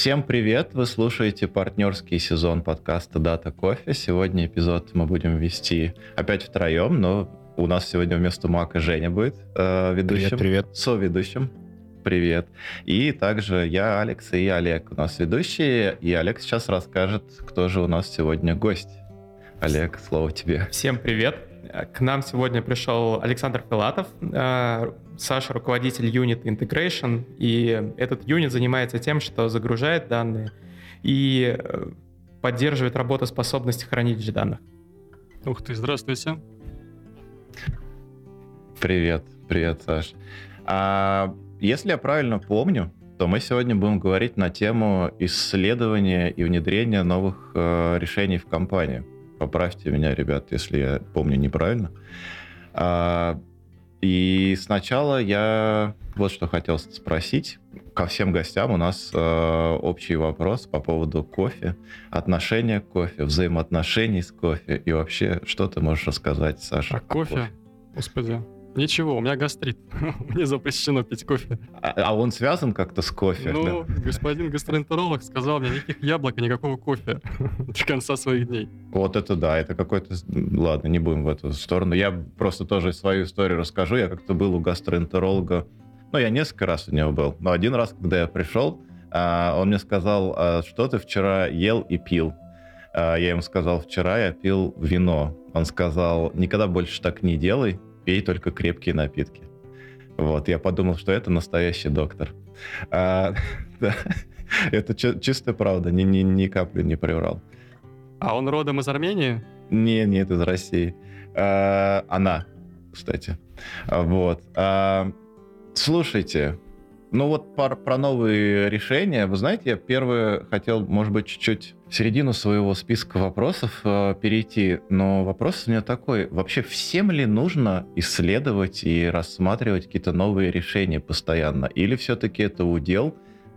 Всем привет! Вы слушаете партнерский сезон подкаста Data Coffee. Сегодня эпизод мы будем вести опять втроем, но у нас сегодня вместо Мака Женя будет э, ведущим. Привет, привет. Соведущим. Привет. И также я, Алекс и Олег у нас ведущие. И Олег сейчас расскажет, кто же у нас сегодня гость. Олег, слово тебе. Всем привет. К нам сегодня пришел Александр Филатов, э, Саша руководитель Unit Integration, и этот юнит занимается тем, что загружает данные и э, поддерживает работоспособность хранилищ данных. Ух ты, здравствуйте. Привет, привет, Саш. А, если я правильно помню, то мы сегодня будем говорить на тему исследования и внедрения новых э, решений в компании. Поправьте меня, ребят, если я помню неправильно. А, и сначала я вот что хотел спросить. Ко всем гостям у нас э, общий вопрос по поводу кофе, отношения к кофе, взаимоотношений с кофе и вообще, что ты можешь рассказать, Саша? А кофе? кофе? Господи, Ничего, у меня гастрит. Мне запрещено пить кофе. А, а он связан как-то с кофе? Ну, да? господин гастроэнтеролог сказал мне никаких яблок и никакого кофе до конца своих дней. Вот это да, это какой-то... Ладно, не будем в эту сторону. Я просто тоже свою историю расскажу. Я как-то был у гастроэнтеролога. Ну, я несколько раз у него был. Но один раз, когда я пришел, а, он мне сказал, «А что ты вчера ел и пил. Я ему сказал, вчера я пил вино. Он сказал, никогда больше так не делай, пей только крепкие напитки. Вот, я подумал, что это настоящий доктор. А, да, это чистая правда, ни, ни, ни капли не приврал. А он родом из Армении? Не, нет, из России. А, она, кстати. Вот. А, слушайте, ну вот про, про новые решения. Вы знаете, я первое хотел, может быть, чуть-чуть в середину своего списка вопросов э, перейти, но вопрос у меня такой. Вообще всем ли нужно исследовать и рассматривать какие-то новые решения постоянно? Или все-таки это удел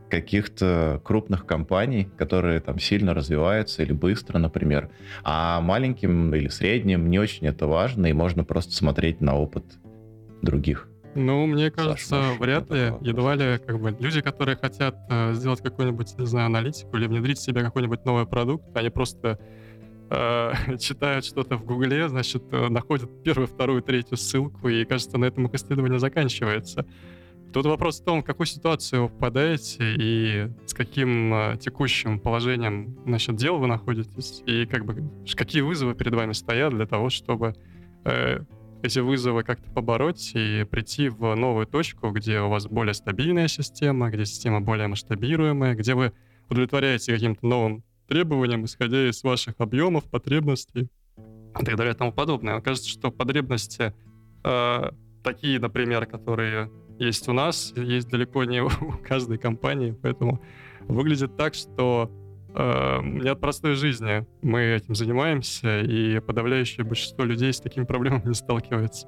каких-то крупных компаний, которые там сильно развиваются или быстро, например, а маленьким или средним не очень это важно, и можно просто смотреть на опыт других? Ну, мне кажется, Саш, вряд ли. Едва ли как бы люди, которые хотят э, сделать какую-нибудь, не знаю, аналитику или внедрить в себя какой-нибудь новый продукт, они просто э, читают что-то в Гугле, значит, э, находят первую, вторую, третью ссылку, и, кажется, на этом их исследование заканчивается. Тут вопрос в том, в какую ситуацию вы попадаете и с каким э, текущим положением значит, дел вы находитесь, и как бы какие вызовы перед вами стоят для того, чтобы э, эти вызовы как-то побороть и прийти в новую точку, где у вас более стабильная система, где система более масштабируемая, где вы удовлетворяете каким-то новым требованиям, исходя из ваших объемов, потребностей и так далее и тому подобное. Мне кажется, что потребности э, такие, например, которые есть у нас, есть далеко не у каждой компании, поэтому выглядит так, что не от простой жизни мы этим занимаемся, и подавляющее большинство людей с такими проблемами не сталкивается.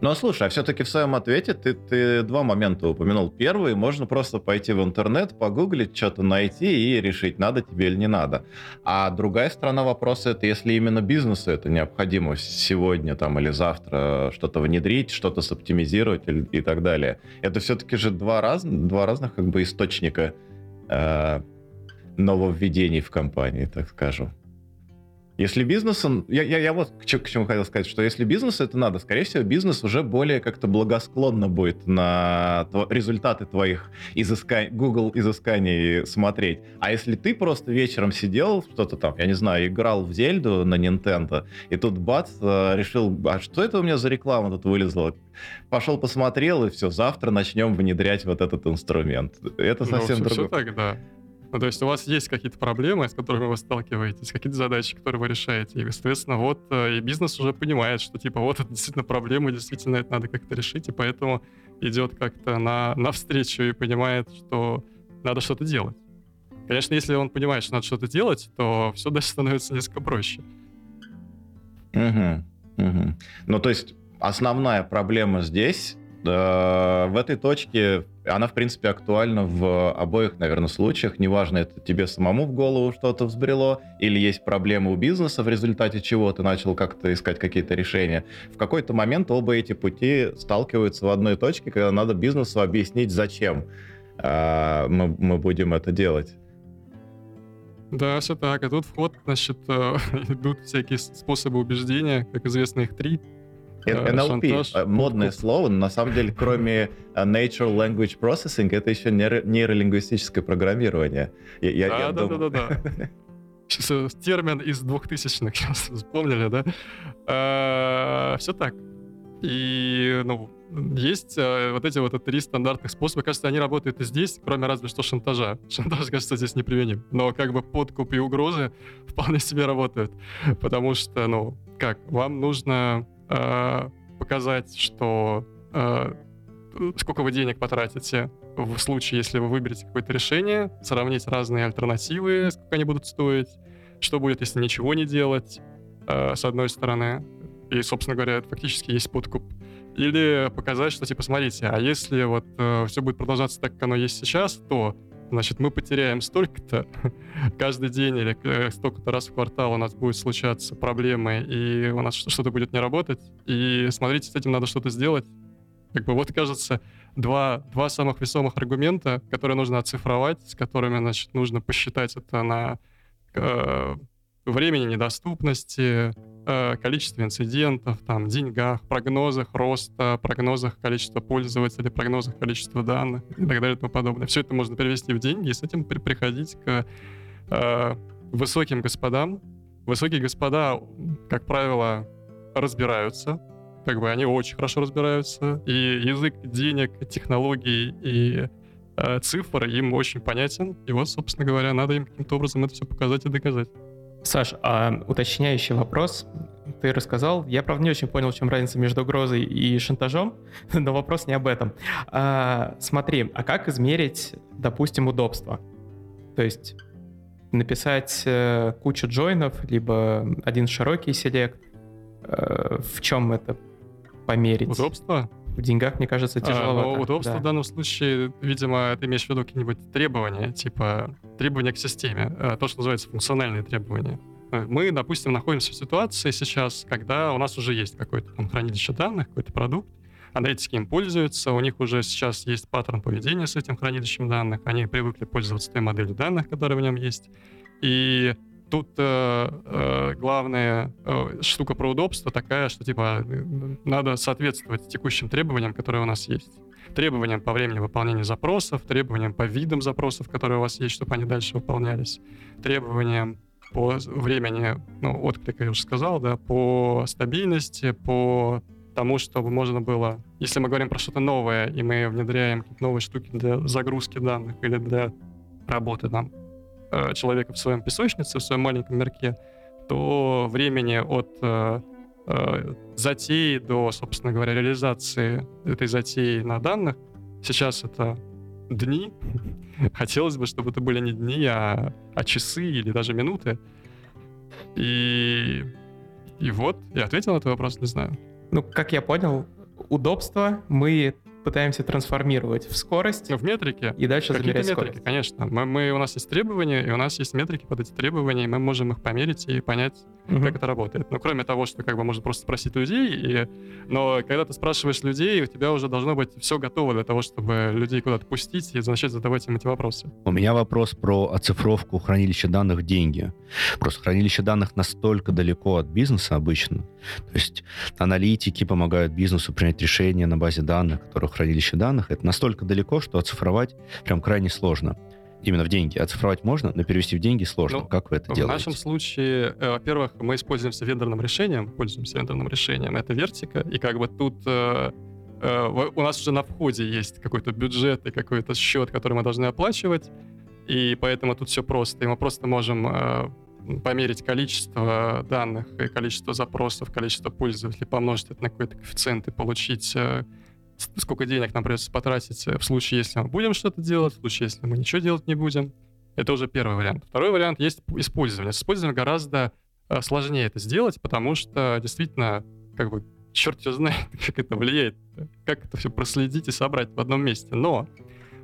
Ну, а слушай, а все-таки в своем ответе ты, ты два момента упомянул. Первый, можно просто пойти в интернет, погуглить, что-то найти и решить, надо тебе или не надо. А другая сторона вопроса, это если именно бизнесу это необходимо сегодня там, или завтра что-то внедрить, что-то соптимизировать и, и так далее. Это все-таки же два, раз, два разных как бы источника э, нововведений в компании, так скажем. Если бизнес, он, я, я, я вот к, к чему хотел сказать, что если бизнес это надо, скорее всего, бизнес уже более как-то благосклонно будет на тв- результаты твоих изысканий, Google изысканий смотреть. А если ты просто вечером сидел, что-то там, я не знаю, играл в Зельду на Nintendo, и тут бац, э, решил, а что это у меня за реклама тут вылезла? Пошел посмотрел, и все, завтра начнем внедрять вот этот инструмент. Это ну, совсем ну, другое. Все так, да. Ну, то есть у вас есть какие-то проблемы, с которыми вы сталкиваетесь, какие-то задачи, которые вы решаете. И, соответственно, вот э, и бизнес уже понимает, что типа вот это действительно проблема, действительно это надо как-то решить, и поэтому идет как-то на, навстречу и понимает, что надо что-то делать. Конечно, если он понимает, что надо что-то делать, то все дальше становится несколько проще. Угу, угу. Ну, то есть основная проблема здесь Э, в этой точке она, в принципе, актуальна в обоих, наверное, случаях. Неважно, это тебе самому в голову что-то взбрело, или есть проблемы у бизнеса, в результате чего ты начал как-то искать какие-то решения. В какой-то момент оба эти пути сталкиваются в одной точке, когда надо бизнесу объяснить, зачем э, мы, мы будем это делать. Да, все так. А тут вход, значит, э, идут всякие способы убеждения, как известно, их три. NLP, шантаж, э, модное подкуп. слово, но на самом деле, кроме э, Natural Language Processing, это еще нейролингвистическое программирование. Я, да, я да, думаю... да, да, да. Сейчас термин из 2000-х, сейчас вспомнили, да? Все так. И, ну, есть э, вот эти вот три стандартных способа. Кажется, они работают и здесь, кроме разве что шантажа. Шантаж, кажется, здесь неприменим. Но как бы подкуп и угрозы вполне себе работают. Потому что, ну, как, вам нужно э, показать, что э, сколько вы денег потратите в случае, если вы выберете какое-то решение, сравнить разные альтернативы, сколько они будут стоить, что будет, если ничего не делать, э, с одной стороны. И, собственно говоря, это фактически есть подкуп. Или показать, что, типа, смотрите, а если вот э, все будет продолжаться так, как оно есть сейчас, то, значит, мы потеряем столько-то каждый день или э, столько-то раз в квартал у нас будет случаться проблемы, и у нас что-то будет не работать, и смотрите, с этим надо что-то сделать. Как бы вот, кажется, два, два самых весомых аргумента, которые нужно оцифровать, с которыми, значит, нужно посчитать это на э, времени недоступности, э, количестве инцидентов, там, деньгах, прогнозах роста, прогнозах количества пользователей, прогнозах количества данных и так далее и тому подобное. Все это можно перевести в деньги и с этим при приходить к э, высоким господам. Высокие господа, как правило, разбираются, как бы они очень хорошо разбираются, и язык денег, технологий и э, цифр им очень понятен, и вот, собственно говоря, надо им каким-то образом это все показать и доказать. Саш, а уточняющий вопрос. Ты рассказал. Я, правда, не очень понял, в чем разница между угрозой и шантажом, но вопрос не об этом. А, смотри, а как измерить, допустим, удобство? То есть написать э, кучу джойнов, либо один широкий селект. Э, в чем это померить? Удобство? В деньгах, мне кажется, тяжело. А, ну, удобство да. в данном случае, видимо, ты имеешь в виду какие-нибудь требования, типа требования к системе, э, то, что называется функциональные требования. Э, мы, допустим, находимся в ситуации сейчас, когда у нас уже есть какое-то там хранилище данных, какой-то продукт, аналитики им пользуются, у них уже сейчас есть паттерн поведения с этим хранилищем данных, они привыкли пользоваться той моделью данных, которая в нем есть. И Тут э, э, главная э, штука про удобство такая, что типа надо соответствовать текущим требованиям, которые у нас есть. Требованиям по времени выполнения запросов, требованиям по видам запросов, которые у вас есть, чтобы они дальше выполнялись, требованиям по времени, ну, отклика я уже сказал, да, по стабильности, по тому, чтобы можно было, если мы говорим про что-то новое, и мы внедряем новые штуки для загрузки данных или для работы там Э, человека в своем песочнице, в своем маленьком мирке, то времени от э, э, затеи до, собственно говоря, реализации этой затеи на данных сейчас это дни. Хотелось бы, чтобы это были не дни, а, а часы или даже минуты. И, и вот, я ответил на этот вопрос, не знаю. Ну, как я понял, удобство мы пытаемся трансформировать в скорость. В метрике. И дальше Какие-то замерять метрики, скорость. конечно. Мы, мы, у нас есть требования, и у нас есть метрики под эти требования, и мы можем их померить и понять, угу. как это работает. Но кроме того, что как бы можно просто спросить людей, и... но когда ты спрашиваешь людей, у тебя уже должно быть все готово для того, чтобы людей куда-то пустить и начать задавать им эти вопросы. У меня вопрос про оцифровку хранилища данных деньги. Просто хранилище данных настолько далеко от бизнеса обычно. То есть аналитики помогают бизнесу принять решения на базе данных, которые хранилище данных. Это настолько далеко, что оцифровать прям крайне сложно именно в деньги. Оцифровать можно, но перевести в деньги сложно. Ну, как вы это в делаете? В нашем случае, э, во-первых, мы используемся вендорным решением, пользуемся вендорным решением. Это вертика, и как бы тут э, э, у нас уже на входе есть какой-то бюджет и какой-то счет, который мы должны оплачивать, и поэтому тут все просто. И мы просто можем померить количество данных и количество запросов, количество пользователей, помножить это на какой-то коэффициент и получить сколько денег нам придется потратить э, в случае, если мы будем что-то делать, в случае, если мы ничего делать не будем. Это уже первый вариант. Второй вариант есть использование. С использованием гораздо э, сложнее это сделать, потому что действительно, как бы, черт его знает, как это влияет, как это все проследить и собрать в одном месте. Но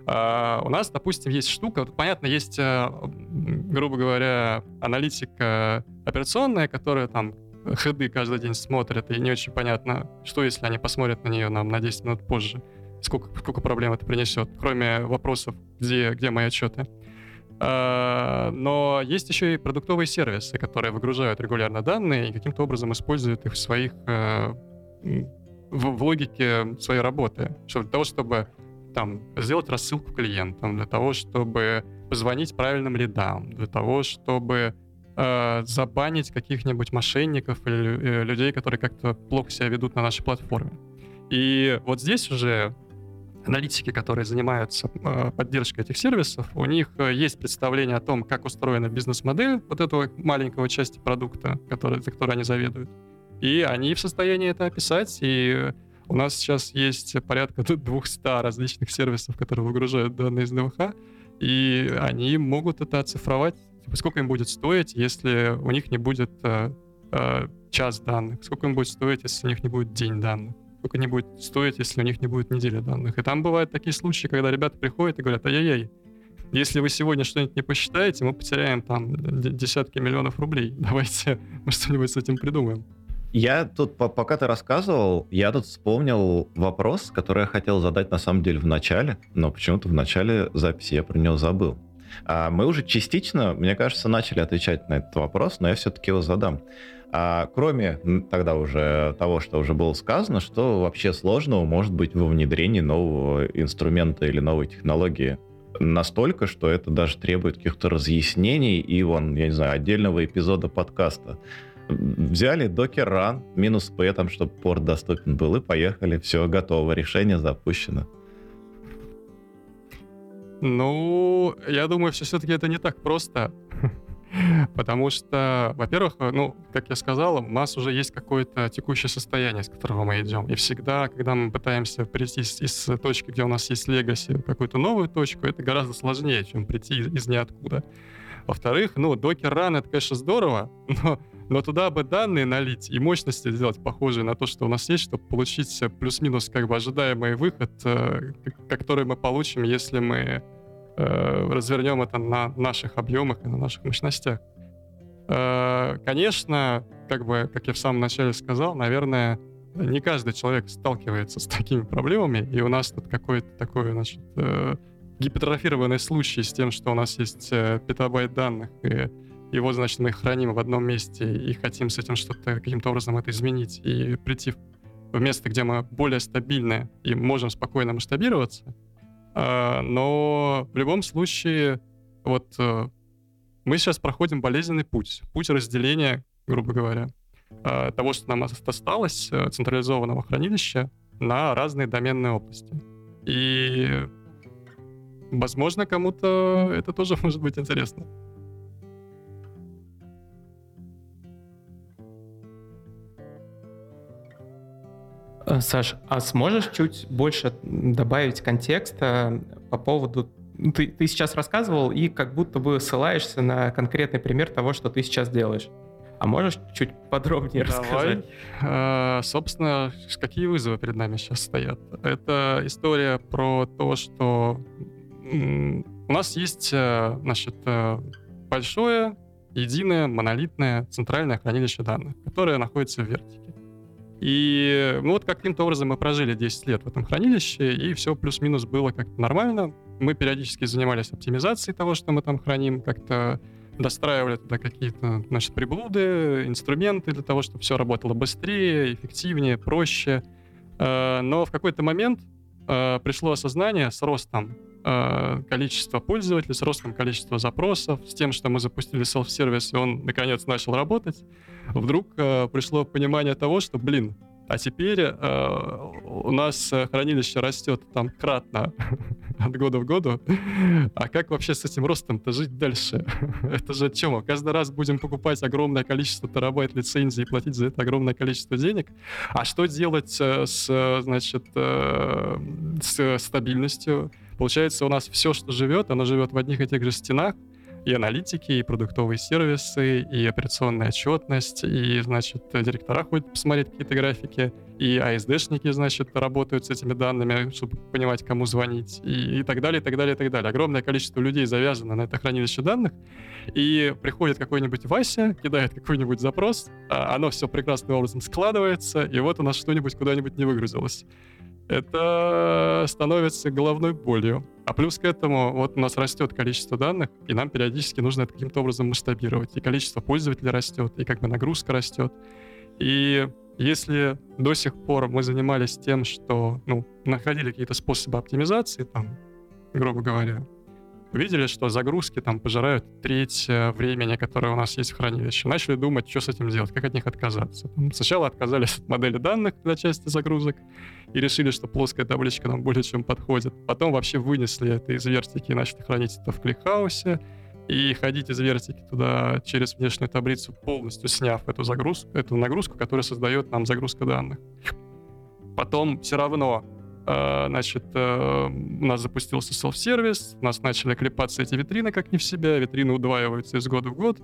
Uh, у нас, допустим, есть штука, вот, понятно, есть, uh, грубо говоря, аналитика операционная, которая там хеды каждый день смотрят, и не очень понятно, что если они посмотрят на нее нам на 10 минут позже, сколько, сколько проблем это принесет, кроме вопросов, где, где мои отчеты. А, но есть еще и продуктовые сервисы, которые выгружают регулярно данные и каким-то образом используют их в своих э, в, в логике своей работы, чтобы для того, чтобы там сделать рассылку клиентам, для того, чтобы позвонить правильным лидам, для того, чтобы э, забанить каких-нибудь мошенников или э, людей, которые как-то плохо себя ведут на нашей платформе. И вот здесь уже аналитики, которые занимаются э, поддержкой этих сервисов, у них э, есть представление о том, как устроена бизнес-модель вот этого маленького части продукта, который, за которой они заведуют. И они в состоянии это описать, и у нас сейчас есть порядка 200 различных сервисов, которые выгружают данные из ДВХ, и они могут это оцифровать, типа, сколько им будет стоить, если у них не будет э, э, час данных, сколько им будет стоить, если у них не будет день данных сколько они будет стоить, если у них не будет недели данных. И там бывают такие случаи, когда ребята приходят и говорят, ай-яй-яй, если вы сегодня что-нибудь не посчитаете, мы потеряем там десятки миллионов рублей. Давайте мы что-нибудь с этим придумаем. Я тут, пока ты рассказывал, я тут вспомнил вопрос, который я хотел задать на самом деле в начале, но почему-то в начале записи я про него забыл. А мы уже частично, мне кажется, начали отвечать на этот вопрос, но я все-таки его задам. А кроме тогда уже того, что уже было сказано, что вообще сложного может быть во внедрении нового инструмента или новой технологии настолько, что это даже требует каких-то разъяснений и, вон, я не знаю, отдельного эпизода подкаста. Взяли Docker Run, минус P, там, чтобы порт доступен был, и поехали. Все, готово, решение запущено. Ну, я думаю, что все-таки это не так просто. Потому что, во-первых, ну, как я сказал, у нас уже есть какое-то текущее состояние, с которого мы идем. И всегда, когда мы пытаемся прийти из, из точки, где у нас есть легаси, в какую-то новую точку, это гораздо сложнее, чем прийти из, из ниоткуда. Во-вторых, ну, Docker Run — это, конечно, здорово, но, но туда бы данные налить и мощности сделать похожие на то, что у нас есть, чтобы получить плюс-минус как бы ожидаемый выход, э, который мы получим, если мы Э, развернем это на наших объемах и на наших мощностях. Э, конечно, как бы, как я в самом начале сказал, наверное, не каждый человек сталкивается с такими проблемами, и у нас тут какой-то такой, значит, гипертрофированный случай с тем, что у нас есть петабайт данных, и его, значит, мы их храним в одном месте и хотим с этим что-то каким-то образом это изменить и прийти в место, где мы более стабильны и можем спокойно масштабироваться, а, но в любом случае, вот э, мы сейчас проходим болезненный путь, путь разделения, грубо говоря, а, того, что нам осталось, э, централизованного хранилища, на разные доменные области. И, возможно, кому-то это тоже может быть интересно. Саш, а сможешь чуть больше добавить контекста по поводу... Ну, ты, ты сейчас рассказывал и как будто бы ссылаешься на конкретный пример того, что ты сейчас делаешь. А можешь чуть подробнее Давай. рассказать? А, собственно, какие вызовы перед нами сейчас стоят? Это история про то, что у нас есть, э, значит, большое, единое, монолитное центральное хранилище данных, которое находится в вертике. И ну, вот каким-то образом мы прожили 10 лет в этом хранилище, и все плюс-минус было как-то нормально. Мы периодически занимались оптимизацией того, что мы там храним, как-то достраивали туда какие-то, значит, приблуды, инструменты для того, чтобы все работало быстрее, эффективнее, проще. Э, но в какой-то момент э, пришло осознание с ростом э, количества пользователей, с ростом количества запросов, с тем, что мы запустили селф-сервис, и он, наконец, начал работать, вдруг э, пришло понимание того, что, блин, а теперь э, у нас хранилище растет там кратно от года в году. А как вообще с этим ростом-то жить дальше? это же чем? Каждый раз будем покупать огромное количество терабайт лицензий и платить за это огромное количество денег. А что делать э, с, значит, э, с стабильностью? Получается, у нас все, что живет, оно живет в одних и тех же стенах, и аналитики, и продуктовые сервисы, и операционная отчетность, и, значит, директора ходят посмотреть какие-то графики, и АСДшники, значит, работают с этими данными, чтобы понимать, кому звонить, и, и так далее, и так далее, и так далее. Огромное количество людей завязано на это хранилище данных, и приходит какой-нибудь Вася, кидает какой-нибудь запрос, а оно все прекрасным образом складывается, и вот у нас что-нибудь куда-нибудь не выгрузилось. Это становится головной болью. А плюс к этому, вот у нас растет количество данных, и нам периодически нужно это каким-то образом масштабировать. И количество пользователей растет, и как бы нагрузка растет. И если до сих пор мы занимались тем, что ну, находили какие-то способы оптимизации, там, грубо говоря, увидели, что загрузки там пожирают треть э, времени, которое у нас есть в хранилище. Начали думать, что с этим делать, как от них отказаться. Сначала отказались от модели данных для части загрузок и решили, что плоская табличка нам более чем подходит. Потом вообще вынесли это из вертики и начали хранить это в кликхаусе и ходить из вертики туда через внешнюю таблицу, полностью сняв эту загрузку, эту нагрузку, которая создает нам загрузка данных. Потом все равно значит, э, у нас запустился селф-сервис, у нас начали клепаться эти витрины как не в себя, витрины удваиваются из года в год,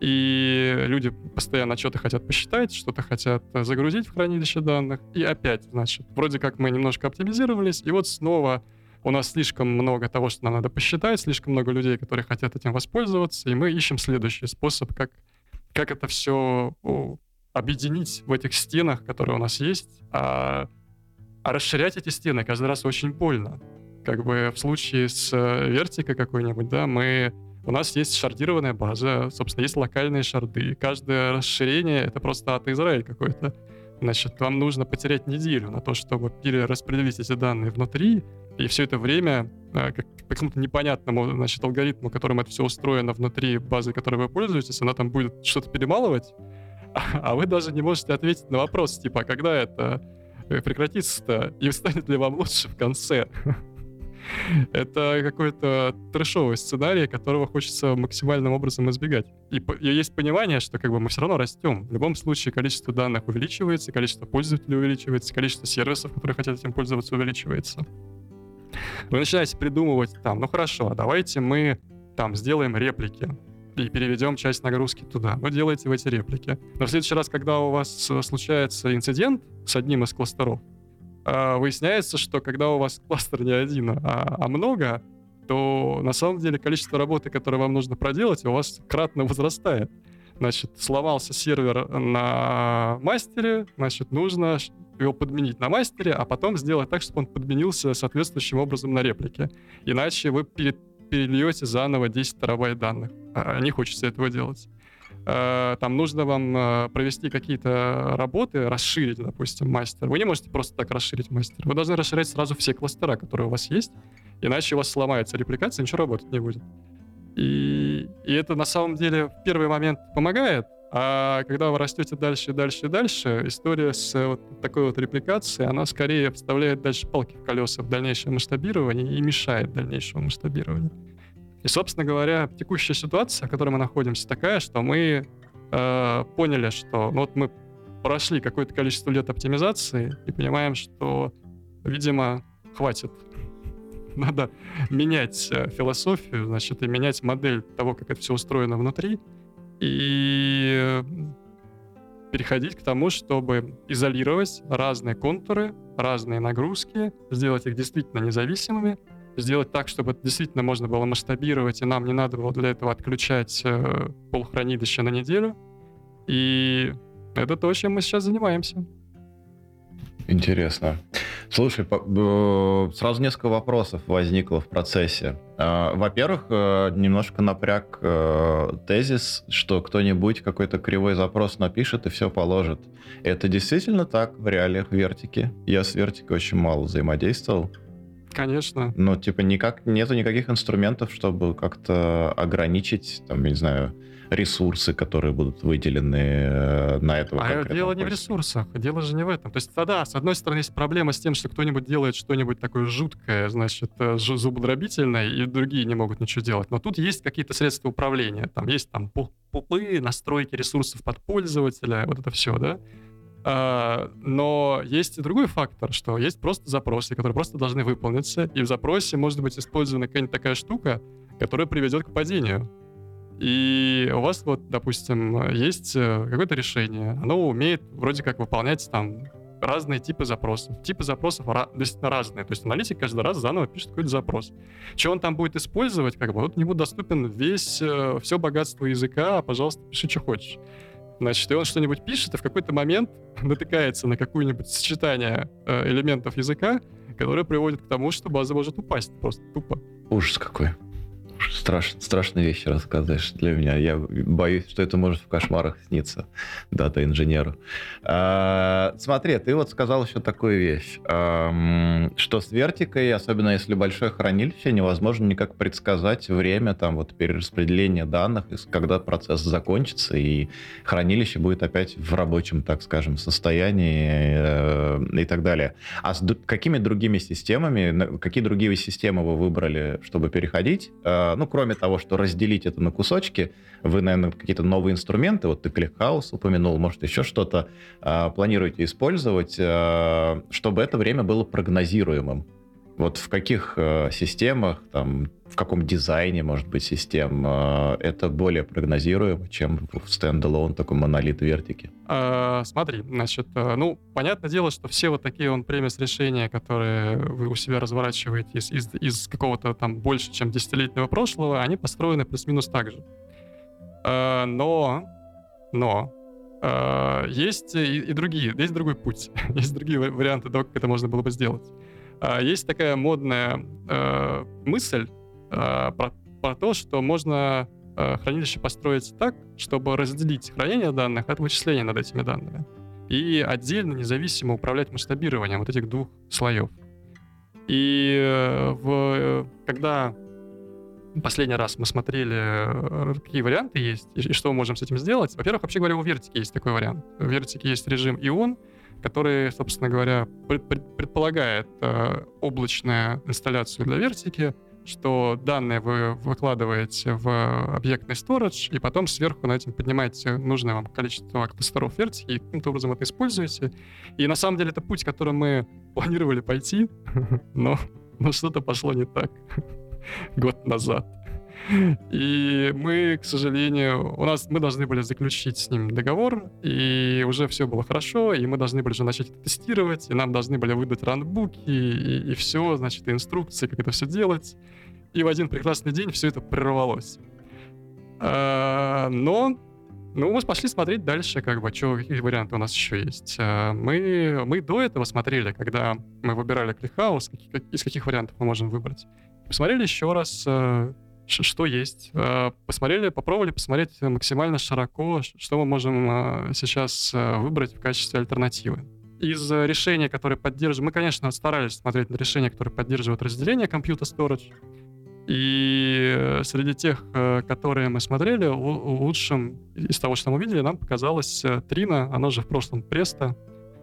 и люди постоянно что-то хотят посчитать, что-то хотят загрузить в хранилище данных, и опять, значит, вроде как мы немножко оптимизировались, и вот снова у нас слишком много того, что нам надо посчитать, слишком много людей, которые хотят этим воспользоваться, и мы ищем следующий способ, как, как это все объединить в этих стенах, которые у нас есть, а а расширять эти стены каждый раз очень больно. Как бы в случае с э, вертикой какой-нибудь, да, мы у нас есть шардированная база, собственно, есть локальные шарды. Каждое расширение — это просто от Израиль какой-то. Значит, вам нужно потерять неделю на то, чтобы перераспределить эти данные внутри, и все это время э, как, по какому-то непонятному значит, алгоритму, которым это все устроено внутри базы, которой вы пользуетесь, она там будет что-то перемалывать, а вы даже не можете ответить на вопрос, типа, а когда это прекратится-то и станет ли вам лучше в конце? Это какой-то трешовый сценарий, которого хочется максимальным образом избегать. И, и есть понимание, что как бы мы все равно растем. В любом случае количество данных увеличивается, количество пользователей увеличивается, количество сервисов, которые хотят этим пользоваться, увеличивается. Вы начинаете придумывать там, ну хорошо, давайте мы там сделаем реплики и переведем часть нагрузки туда. Вы делаете в эти реплики. Но в следующий раз, когда у вас э, случается инцидент с одним из кластеров, э, выясняется, что когда у вас кластер не один, а, а много, то на самом деле количество работы, которое вам нужно проделать, у вас кратно возрастает. Значит, сломался сервер на мастере, значит, нужно его подменить на мастере, а потом сделать так, чтобы он подменился соответствующим образом на реплике. Иначе вы перед перельете заново 10 терабайт данных. А не хочется этого делать. А, там нужно вам а, провести какие-то работы, расширить, допустим, мастер. Вы не можете просто так расширить мастер. Вы должны расширять сразу все кластера, которые у вас есть, иначе у вас сломается репликация, ничего работать не будет. И, и это на самом деле в первый момент помогает, а когда вы растете дальше и дальше и дальше, история с вот такой вот репликацией, она скорее вставляет дальше палки в колеса в дальнейшее масштабирование и мешает дальнейшему масштабированию. И, собственно говоря, текущая ситуация, в которой мы находимся, такая, что мы э, поняли, что ну, вот мы прошли какое-то количество лет оптимизации и понимаем, что, видимо, хватит. Надо менять э, философию, значит, и менять модель того, как это все устроено внутри, и переходить к тому, чтобы изолировать разные контуры, разные нагрузки, сделать их действительно независимыми, сделать так, чтобы действительно можно было масштабировать, и нам не надо было для этого отключать э, полхранилища на неделю. И это то, чем мы сейчас занимаемся. Интересно. Слушай, сразу несколько вопросов возникло в процессе. А, во-первых, э, немножко напряг э, тезис, что кто-нибудь какой-то кривой запрос напишет и все положит. Это действительно так в реалиях вертики? Я с вертикой очень мало взаимодействовал. Конечно. Ну, типа, никак, нету никаких инструментов, чтобы как-то ограничить, там, я не знаю, ресурсы, которые будут выделены э, на этого А дело не в ресурсах, дело же не в этом. То есть, да, с одной стороны, есть проблема с тем, что кто-нибудь делает что-нибудь такое жуткое, значит, э, зубодробительное, и другие не могут ничего делать. Но тут есть какие-то средства управления. Там есть там пулы, настройки ресурсов под пользователя, вот это все, да? А, но есть и другой фактор, что есть просто запросы, которые просто должны выполниться, и в запросе может быть использована какая-нибудь такая штука, которая приведет к падению. И у вас вот, допустим, есть э, какое-то решение, оно умеет вроде как выполнять там разные типы запросов. Типы запросов действительно разные. То есть аналитик каждый раз заново пишет какой-то запрос. Что он там будет использовать, как бы, вот ему доступен весь, э, все богатство языка, пожалуйста, пиши, что хочешь. Значит, и он что-нибудь пишет, и в какой-то момент натыкается на какое-нибудь сочетание э, элементов языка, которое приводит к тому, что база может упасть просто тупо. Ужас какой. Страш, страшные вещи рассказываешь для меня. Я боюсь, что это может в кошмарах сниться дата-инженеру. А, смотри, ты вот сказал еще такую вещь, а, что с вертикой, особенно если большое хранилище, невозможно никак предсказать время там вот перераспределения данных, когда процесс закончится, и хранилище будет опять в рабочем, так скажем, состоянии э, и так далее. А с какими другими системами, какие другие системы вы выбрали, чтобы переходить? А, ну, кроме того, что разделить это на кусочки, вы, наверное, какие-то новые инструменты, вот ты ClickHouse упомянул, может, еще что-то э, планируете использовать, э, чтобы это время было прогнозируемым. Вот в каких э, системах, там, в каком дизайне, может быть, систем э, это более прогнозируемо, чем в стендалон такой монолит вертики? А, смотри, значит, э, ну, понятное дело, что все вот такие он премис решения, которые вы у себя разворачиваете из, из, из какого-то там больше, чем десятилетнего прошлого, они построены плюс-минус так же. А, но, но, Uh, есть и, и другие, есть другой путь, есть другие варианты того, как это можно было бы сделать. А, есть такая модная э, мысль э, про, про то, что можно э, хранилище построить так, чтобы разделить хранение данных от вычисления над этими данными и отдельно, независимо управлять масштабированием вот этих двух слоев. И в, когда последний раз мы смотрели, какие варианты есть и, и что мы можем с этим сделать, во-первых, вообще говоря, у Вертики есть такой вариант. В Вертике есть режим Ион, который, собственно говоря, предполагает э, облачную инсталляцию для вертики, что данные вы выкладываете в объектный storage, и потом сверху на этим поднимаете нужное вам количество кластеров вертики, и каким-то образом это используете. И на самом деле это путь, который мы планировали пойти, но, но что-то пошло не так год назад. И мы, к сожалению, у нас мы должны были заключить с ним договор, и уже все было хорошо, и мы должны были уже начать тестировать, и нам должны были выдать ранбуки, и, и все, значит, и инструкции, как это все делать. И в один прекрасный день все это прервалось. А, но ну, мы пошли смотреть дальше, как бы, что, какие варианты у нас еще есть. А, мы, мы до этого смотрели, когда мы выбирали ClickHouse, из каких вариантов мы можем выбрать. Посмотрели еще раз, а, что есть. Э, посмотрели, попробовали посмотреть максимально широко, что мы можем э, сейчас э, выбрать в качестве альтернативы. Из решений, которые поддерживают... Мы, конечно, старались смотреть на решения, которые поддерживают разделение compute и storage. И среди тех, которые мы смотрели, лучшим из того, что мы увидели, нам показалось Трина, оно же в прошлом Преста,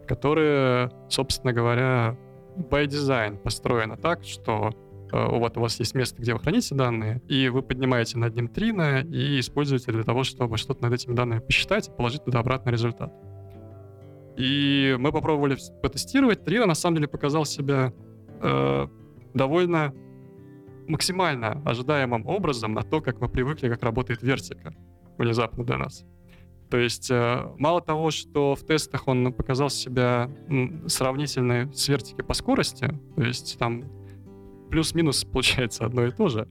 которое, собственно говоря, by design построено так, что вот у вас есть место, где вы храните данные, и вы поднимаете над ним трина и используете для того, чтобы что-то над этими данными посчитать и положить туда обратный результат. И мы попробовали потестировать. Трина на самом деле показал себя э, довольно максимально ожидаемым образом на то, как мы привыкли, как работает вертика внезапно для нас. То есть э, мало того, что в тестах он показал себя сравнительно с вертики по скорости, то есть там плюс-минус получается одно и то же.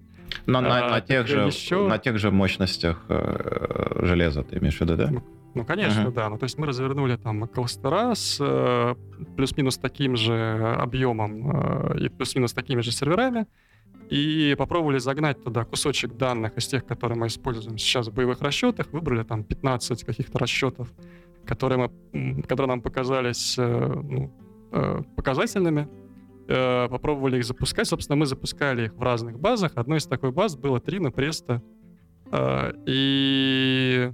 Но а, на, на, тех же, еще... на тех же мощностях э, железа ты имеешь в виду, да? Ну, ну конечно, uh-huh. да. Ну, то есть мы развернули там кластера с э, плюс-минус таким же объемом э, и плюс-минус такими же серверами, и попробовали загнать туда кусочек данных из тех, которые мы используем сейчас в боевых расчетах, выбрали там 15 каких-то расчетов, которые, мы, которые нам показались э, ну, э, показательными, э, попробовали их запускать. Собственно, мы запускали их в разных базах. Одной из такой баз было Трина, Преста. Э, и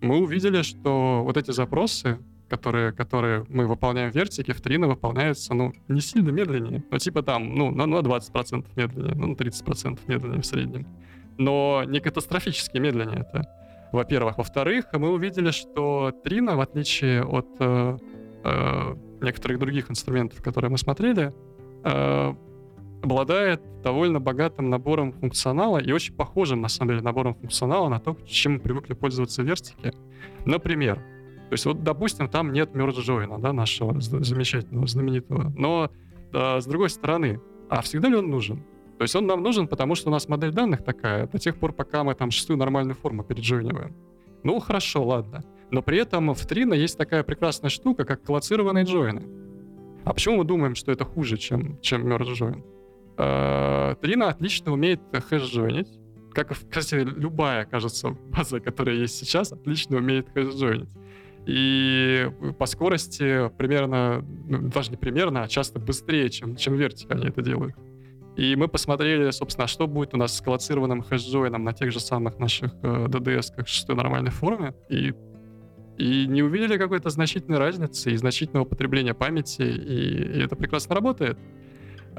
мы увидели, что вот эти запросы, которые, которые мы выполняем в вертике, в Трина выполняются, ну, не сильно медленнее. Ну, типа там, ну, на, на 20% медленнее, ну, на 30% медленнее в среднем. Но не катастрофически медленнее это, во-первых. Во-вторых, мы увидели, что Трина, в отличие от э, э, некоторых других инструментов, которые мы смотрели, э, обладает довольно богатым набором функционала и очень похожим, на самом деле, набором функционала на то, чем мы привыкли пользоваться в верстике. Например, то есть вот, допустим, там нет join, да, нашего замечательного, знаменитого, но э, с другой стороны, а всегда ли он нужен? То есть он нам нужен, потому что у нас модель данных такая, до тех пор, пока мы там шестую нормальную форму переджойниваем. Ну, хорошо, ладно. Но при этом в Trino есть такая прекрасная штука, как коллоцированные джойны. А почему мы думаем, что это хуже, чем, чем Merge Join? Trino отлично умеет хэш-джойнить. Как, кстати, любая, кажется, база, которая есть сейчас, отлично умеет хэш-джойнить. И по скорости примерно, ну, даже не примерно, а часто быстрее, чем, чем Vertic они это делают. И мы посмотрели, собственно, а что будет у нас с коллоцированным хэш-джойном на тех же самых наших э, DDS, как шестой нормальной форме. И, и не увидели какой-то значительной разницы и значительного потребления памяти, и, и это прекрасно работает.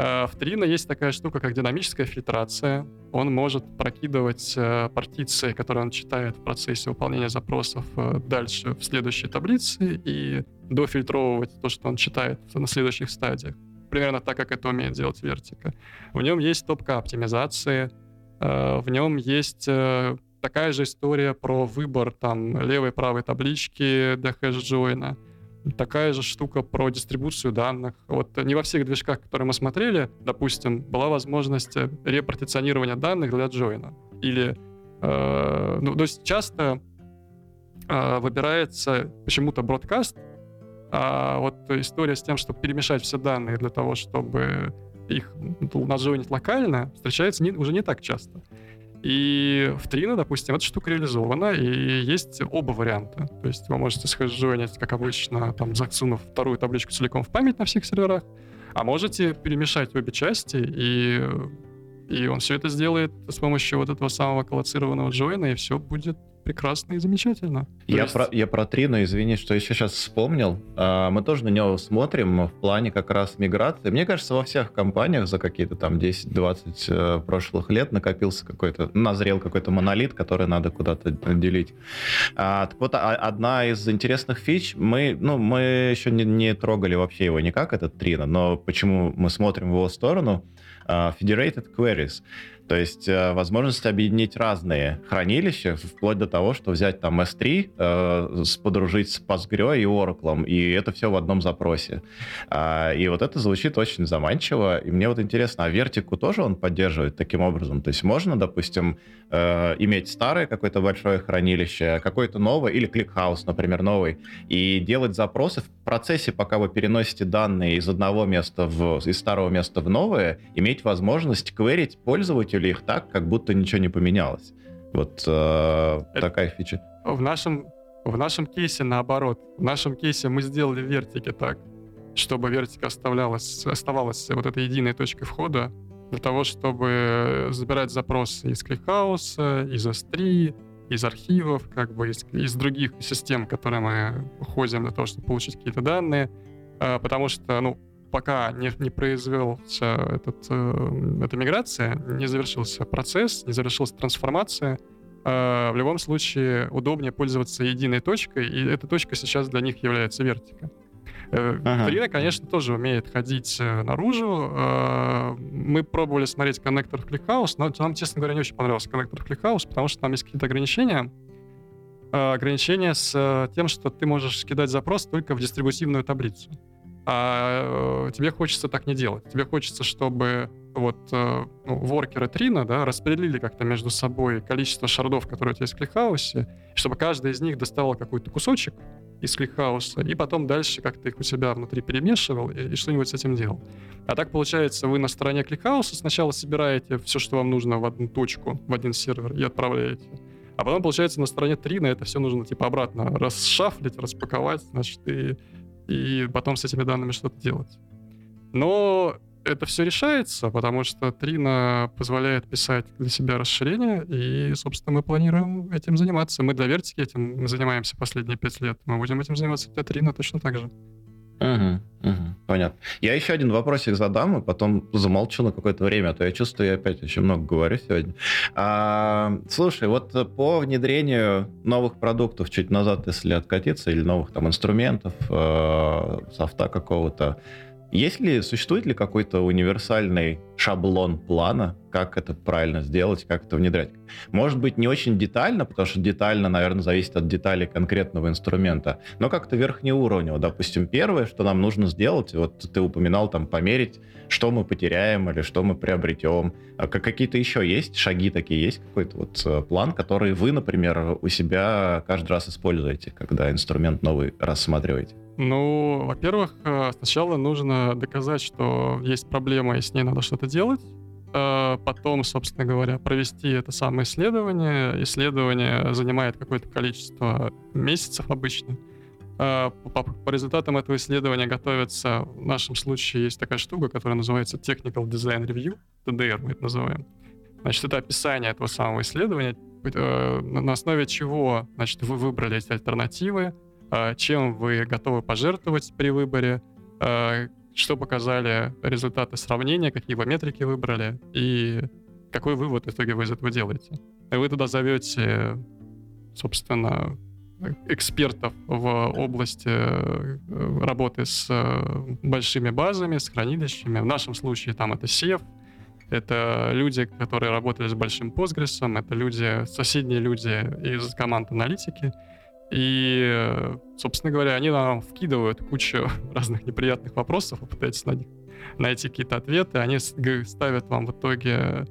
А в Trino есть такая штука, как динамическая фильтрация. Он может прокидывать э, партиции, которые он читает в процессе выполнения запросов э, дальше в следующей таблице и дофильтровывать то, что он читает на следующих стадиях примерно так, как это умеет делать вертика. В нем есть топка оптимизации, э, в нем есть такая же история про выбор там левой и правой таблички для хэш-джойна, такая же штука про дистрибуцию данных. Вот не во всех движках, которые мы смотрели, допустим, была возможность репартиционирования данных для джойна. Или, э, ну, то есть часто э, выбирается почему-то бродкаст, а вот история с тем, чтобы перемешать все данные для того, чтобы их наджойнить локально, встречается не, уже не так часто. И в Trino, допустим, эта штука реализована, и есть оба варианта. То есть вы можете схожжонить, как обычно, там, засунув вторую табличку целиком в память на всех серверах, а можете перемешать обе части, и, и он все это сделает с помощью вот этого самого коллоцированного джойна, и все будет прекрасно и замечательно. Я, есть... про, я про Трину, извини, что еще сейчас вспомнил. А, мы тоже на него смотрим в плане как раз миграции. Мне кажется, во всех компаниях за какие-то там 10-20 э, прошлых лет накопился какой-то, назрел какой-то монолит, который надо куда-то делить. А, так вот, а, одна из интересных фич, мы, ну, мы еще не, не трогали вообще его никак, этот Трина, но почему мы смотрим в его сторону, uh, Federated Queries. То есть э, возможность объединить разные хранилища, вплоть до того, что взять там S3, э, подружить с Postgre и Oracle, и это все в одном запросе. А, и вот это звучит очень заманчиво. И мне вот интересно, а вертику тоже он поддерживает таким образом? То есть можно, допустим, э, иметь старое какое-то большое хранилище, какое-то новое, или ClickHouse, например, новый, и делать запросы в процессе, пока вы переносите данные из одного места в, из старого места в новое, иметь возможность кверить пользователям выпустить их так, как будто ничего не поменялось. Вот э, такая фича. В нашем, в нашем кейсе наоборот. В нашем кейсе мы сделали Vertica так, чтобы Vertica оставлялась, оставалась вот этой единой точкой входа для того, чтобы забирать запросы из ClickHouse, из S3, из архивов, как бы из, из других систем, которые мы ходим для того, чтобы получить какие-то данные. А, потому что, ну, пока не, не произвелся этот, э, эта миграция, не завершился процесс, не завершилась трансформация, э, в любом случае удобнее пользоваться единой точкой, и эта точка сейчас для них является вертика. Э, ага. конечно, тоже умеет ходить э, наружу. Э, мы пробовали смотреть коннектор в ClickHouse, но нам, честно говоря, не очень понравился коннектор в ClickHouse, потому что там есть какие-то ограничения. Ограничения с тем, что ты можешь кидать запрос только в дистрибутивную таблицу а э, тебе хочется так не делать. Тебе хочется, чтобы вот э, ну, воркеры Trino да, распределили как-то между собой количество шардов, которые у тебя есть в ClickHouse, чтобы каждый из них доставал какой-то кусочек из ClickHouse, и потом дальше как-то их у себя внутри перемешивал и, и что-нибудь с этим делал. А так получается, вы на стороне ClickHouse сначала собираете все, что вам нужно в одну точку, в один сервер и отправляете. А потом, получается, на стороне Трина это все нужно типа обратно расшафлить, распаковать, значит, и и потом с этими данными что-то делать. Но это все решается, потому что Трина позволяет писать для себя расширения, и, собственно, мы планируем этим заниматься. Мы для Вертики этим занимаемся последние пять лет. Мы будем этим заниматься для Трина точно так же. Угу, угу, понятно. Я еще один вопросик задам, и потом замолчу на какое-то время, а то я чувствую, я опять очень много говорю сегодня. А, слушай, вот по внедрению новых продуктов чуть назад, если откатиться, или новых там инструментов, э, софта какого-то, Есть ли, существует ли какой-то универсальный шаблон плана, как это правильно сделать, как это внедрять? Может быть, не очень детально, потому что детально, наверное, зависит от деталей конкретного инструмента, но как-то верхнеуровнево. Допустим, первое, что нам нужно сделать, вот ты упоминал там померить, что мы потеряем или что мы приобретем. А какие-то еще есть шаги такие, есть какой-то вот э, план, который вы, например, у себя каждый раз используете, когда инструмент новый рассматриваете? Ну, во-первых, э, сначала нужно доказать, что есть проблема, и с ней надо что-то делать. Э, потом, собственно говоря, провести это самое исследование. Исследование занимает какое-то количество месяцев обычно. Э, по, по результатам этого исследования готовится, в нашем случае есть такая штука, которая называется Technical Design Review, TDR мы это называем. Значит, это описание этого самого исследования, на основе чего значит, вы выбрали эти альтернативы, чем вы готовы пожертвовать при выборе, а, что показали результаты сравнения, какие вы метрики выбрали и какой вывод в итоге вы из этого делаете. И вы туда зовете, собственно, экспертов в области э, работы с э, большими базами, с хранилищами. В нашем случае там это SEF, это люди, которые работали с большим Postgres, это люди, соседние люди из команд аналитики. И, собственно говоря, они нам вкидывают кучу разных неприятных вопросов, вы пытаетесь на них найти какие-то ответы. Они ставят вам в итоге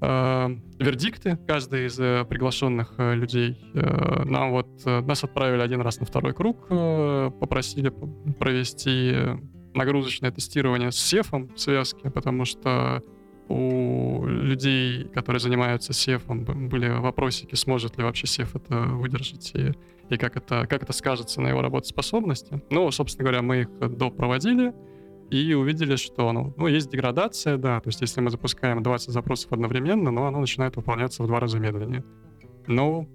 э, вердикты, каждый из э, приглашенных э, людей. Э, нам вот нас отправили один раз на второй круг, попросили провести нагрузочное тестирование с сефом связки, потому что у людей, которые занимаются сефом, были вопросики, сможет ли вообще сеф это выдержать и, и как, это, как это скажется на его работоспособности. Ну, собственно говоря, мы их допроводили и увидели, что ну, ну, есть деградация, да, то есть если мы запускаем 20 запросов одновременно, но оно начинает выполняться в два раза медленнее. Ну,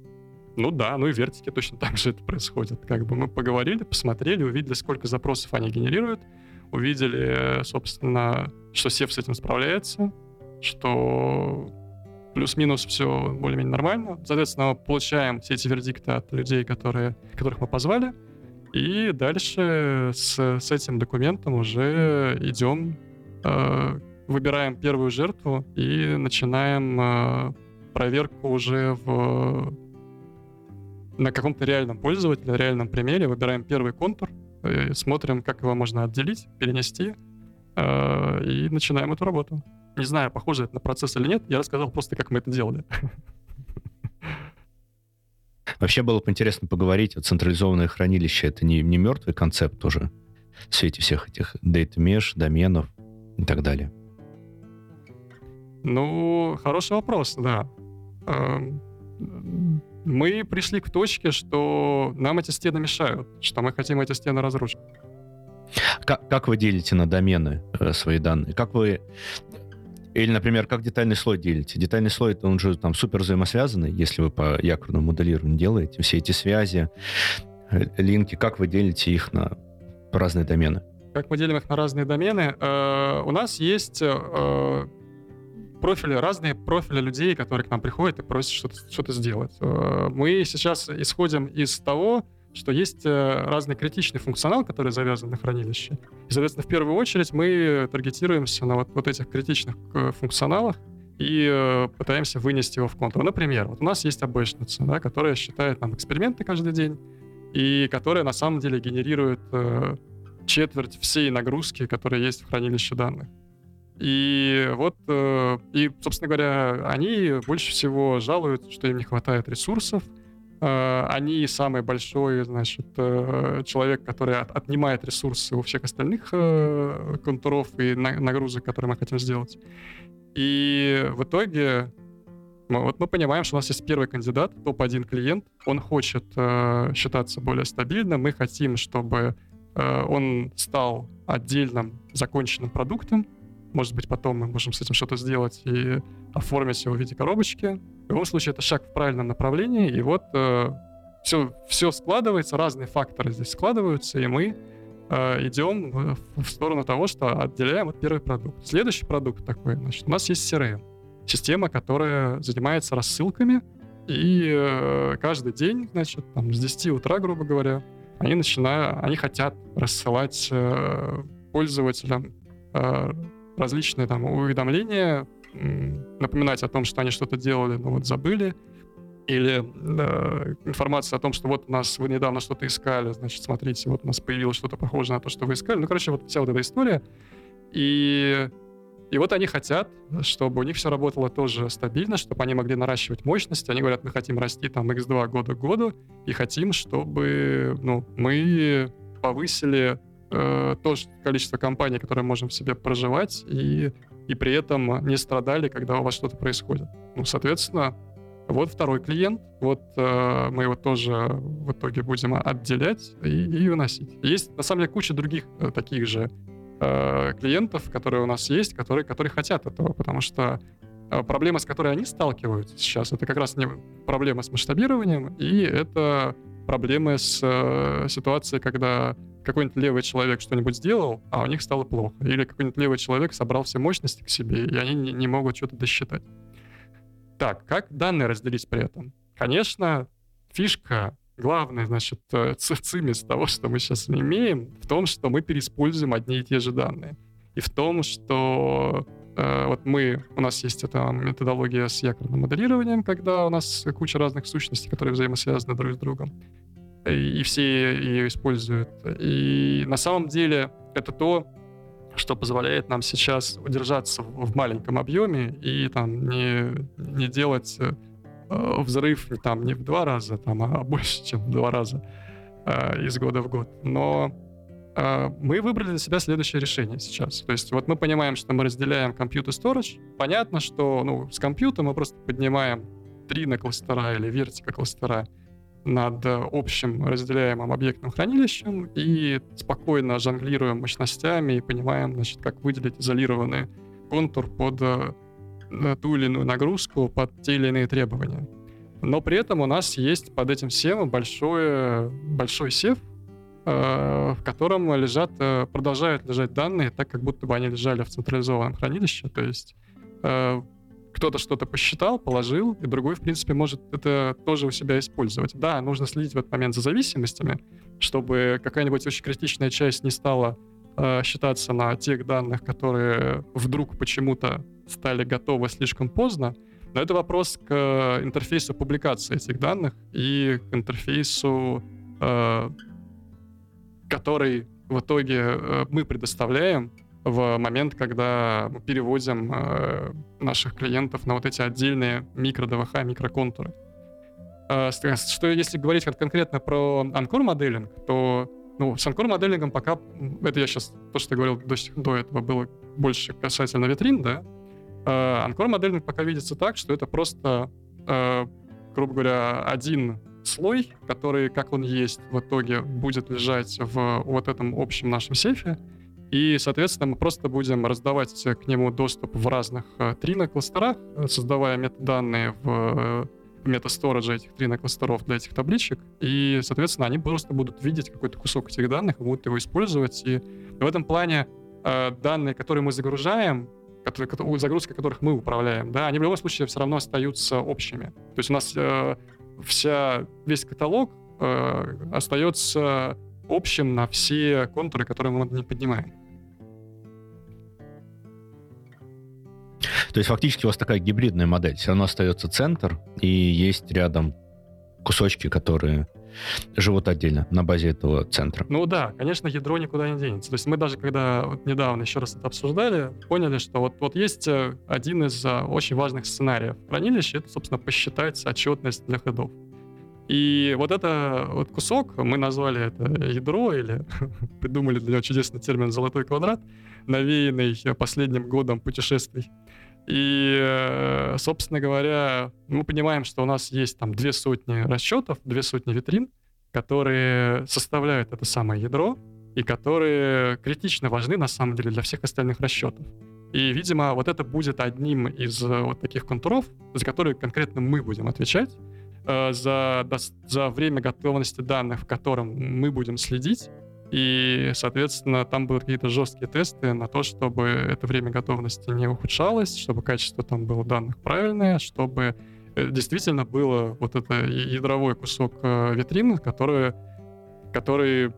ну да, ну и вертики точно так же это происходит. Как бы мы поговорили, посмотрели, увидели, сколько запросов они генерируют, увидели, собственно, что Сев с этим справляется, что плюс-минус все более-менее нормально. Соответственно, мы получаем все эти вердикты от людей, которые, которых мы позвали, и дальше с, с этим документом уже идем, э, выбираем первую жертву и начинаем э, проверку уже в на каком-то реальном пользователе, реальном примере, выбираем первый контур, э, смотрим, как его можно отделить, перенести, э, и начинаем эту работу. Не знаю, похоже это на процесс или нет, я рассказал просто, как мы это делали. Вообще было бы интересно поговорить, вот централизованное хранилище — это не, не мертвый концепт тоже в свете всех этих mesh, доменов и так далее? Ну, хороший вопрос, да. Эм, мы пришли к точке, что нам эти стены мешают, что мы хотим эти стены разрушить. Как, как вы делите на домены э, свои данные? Как вы или, например, как детальный слой делите? Детальный слой, это он же там супер взаимосвязанный, если вы по якорному моделированию делаете. Все эти связи, линки, как вы делите их на разные домены? Как мы делим их на разные домены? Э, у нас есть э, профили, разные профили людей, которые к нам приходят и просят что-то что сделать. Э, мы сейчас исходим из того, что есть э, разный критичный функционал, который завязан на хранилище. И, соответственно, в первую очередь мы таргетируемся на вот, вот этих критичных э, функционалах и э, пытаемся вынести его в контур. Например, вот у нас есть обычница, да, которая считает нам эксперименты каждый день, и которая на самом деле генерирует четверть всей нагрузки, которая есть в хранилище данных. И вот, и, собственно говоря, они больше всего жалуют, что им не хватает ресурсов, они самый большой, значит, э, человек, который от, отнимает ресурсы у всех остальных э, контуров и нагрузок, которые мы хотим сделать. И в итоге мы, вот мы понимаем, что у нас есть первый кандидат, топ-1 клиент. Он хочет э, считаться более стабильным. Мы хотим, чтобы э, он стал отдельным законченным продуктом. Может быть, потом мы можем с этим что-то сделать и оформить его в виде коробочки. В любом случае, это шаг в правильном направлении, и вот э, все, все складывается, разные факторы здесь складываются, и мы э, идем в, в сторону того, что отделяем от первый продукт. Следующий продукт такой, значит, у нас есть CRM, система, которая занимается рассылками, и э, каждый день, значит, там, с 10 утра, грубо говоря, они начинают, они хотят рассылать э, пользователям э, различные там уведомления, напоминать о том, что они что-то делали, но вот забыли, или э, информация о том, что вот у нас вы недавно что-то искали, значит, смотрите, вот у нас появилось что-то похожее на то, что вы искали. Ну, короче, вот вся вот эта история. И, и вот они хотят, чтобы у них все работало тоже стабильно, чтобы они могли наращивать мощность. Они говорят, мы хотим расти там x2 года к году, и хотим, чтобы ну, мы повысили э, то количество компаний, которые можем в себе проживать, и, и при этом не страдали, когда у вас что-то происходит. Ну, соответственно, вот второй клиент, вот э, мы его тоже в итоге будем отделять и, и выносить. Есть на самом деле куча других э, таких же э, клиентов, которые у нас есть, которые, которые хотят этого, потому что э, проблема, с которой они сталкиваются сейчас, это как раз не проблема с масштабированием, и это проблемы с э, ситуацией, когда какой-нибудь левый человек что-нибудь сделал, а у них стало плохо. Или какой-нибудь левый человек собрал все мощности к себе, и они не, не могут что-то досчитать. Так, как данные разделить при этом? Конечно, фишка, главная, значит, э, цимис того, что мы сейчас имеем, в том, что мы переиспользуем одни и те же данные. И в том, что э, вот мы, у нас есть эта методология с якорным моделированием, когда у нас куча разных сущностей, которые взаимосвязаны друг с другом, и, все ее используют. И на самом деле это то, что позволяет нам сейчас удержаться в маленьком объеме и там не, не делать э, взрыв там не в два раза, там, а больше, чем в два раза э, из года в год. Но э, мы выбрали для себя следующее решение сейчас. То есть вот мы понимаем, что мы разделяем и storage. Понятно, что ну, с компьютера мы просто поднимаем три на кластера или вертика кластера, над общим разделяемым объектным хранилищем и спокойно жонглируем мощностями и понимаем, значит, как выделить изолированный контур под э, ту или иную нагрузку, под те или иные требования. Но при этом у нас есть под этим всем большой, большой сев, э, в котором лежат, э, продолжают лежать данные так, как будто бы они лежали в централизованном хранилище. То есть кто-то что-то посчитал, положил, и другой, в принципе, может это тоже у себя использовать. Да, нужно следить в этот момент за зависимостями, чтобы какая-нибудь очень критичная часть не стала э, считаться на тех данных, которые вдруг почему-то стали готовы слишком поздно. Но это вопрос к интерфейсу публикации этих данных и к интерфейсу, э, который в итоге э, мы предоставляем в момент, когда мы переводим э, наших клиентов на вот эти отдельные микро-ДВХ, микроконтуры. Э, что если говорить конкретно про анкор моделинг, то ну, с анкор моделингом пока, это я сейчас, то, что я говорил до, до этого, было больше касательно витрин, да, анкор моделинг пока видится так, что это просто, э, грубо говоря, один слой, который, как он есть, в итоге будет лежать в вот этом общем нашем сейфе, и, соответственно, мы просто будем раздавать к нему доступ в разных э, трина-кластерах, э, создавая метаданные в э, метасторидже этих трина-кластеров для этих табличек. И, соответственно, они просто будут видеть какой-то кусок этих данных, будут его использовать. И в этом плане данные, которые мы загружаем, которые, загрузка которых мы управляем, да, они в любом случае все равно остаются общими. То есть у нас э, вся, весь каталог э, остается общим на все контуры, которые мы не поднимаем. То есть фактически у вас такая гибридная модель. Все равно остается центр, и есть рядом кусочки, которые живут отдельно на базе этого центра. Ну да, конечно, ядро никуда не денется. То есть мы даже когда вот недавно еще раз это обсуждали, поняли, что вот, вот есть э, один из э, очень важных сценариев хранилища, это, собственно, посчитать отчетность для ходов. И вот это вот кусок, мы назвали это ядро или придумали для него чудесный термин «золотой квадрат», навеянный последним годом путешествий. И, э, собственно говоря, мы понимаем, что у нас есть там две сотни расчетов, две сотни витрин, которые составляют это самое ядро и которые критично важны на самом деле для всех остальных расчетов. И, видимо, вот это будет одним из э, вот таких контуров, за которые конкретно мы будем отвечать, Э, за, за время готовности данных, в котором мы будем следить. И, соответственно, там будут какие-то жесткие тесты на то, чтобы это время готовности не ухудшалось, чтобы качество там было данных правильное, чтобы э, действительно было вот это ядровой кусок э, витрины, который, который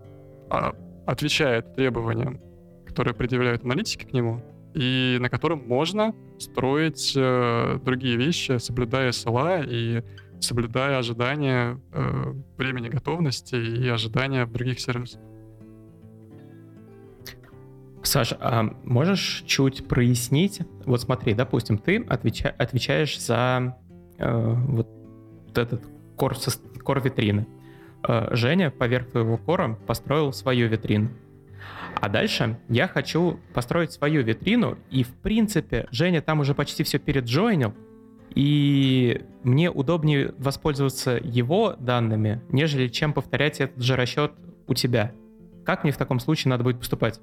а, отвечает требованиям которые предъявляют аналитики к нему, и на котором можно строить э, другие вещи, соблюдая SLA и соблюдая ожидания э, времени готовности и ожидания других сервисов. Саша, а можешь чуть прояснить? Вот смотри, допустим, ты отвеча отвечаешь за э, вот этот кор, кор витрины. Э, Женя поверх твоего кора построил свою витрину. А дальше я хочу построить свою витрину, и в принципе Женя там уже почти все переджойнил, и мне удобнее воспользоваться его данными, нежели чем повторять этот же расчет у тебя. Как мне в таком случае надо будет поступать?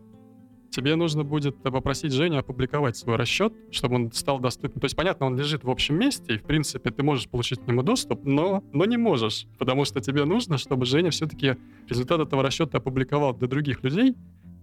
Тебе нужно будет попросить Женю опубликовать свой расчет, чтобы он стал доступен. То есть, понятно, он лежит в общем месте, и, в принципе, ты можешь получить к нему доступ, но, но не можешь, потому что тебе нужно, чтобы Женя все-таки результат этого расчета опубликовал для других людей,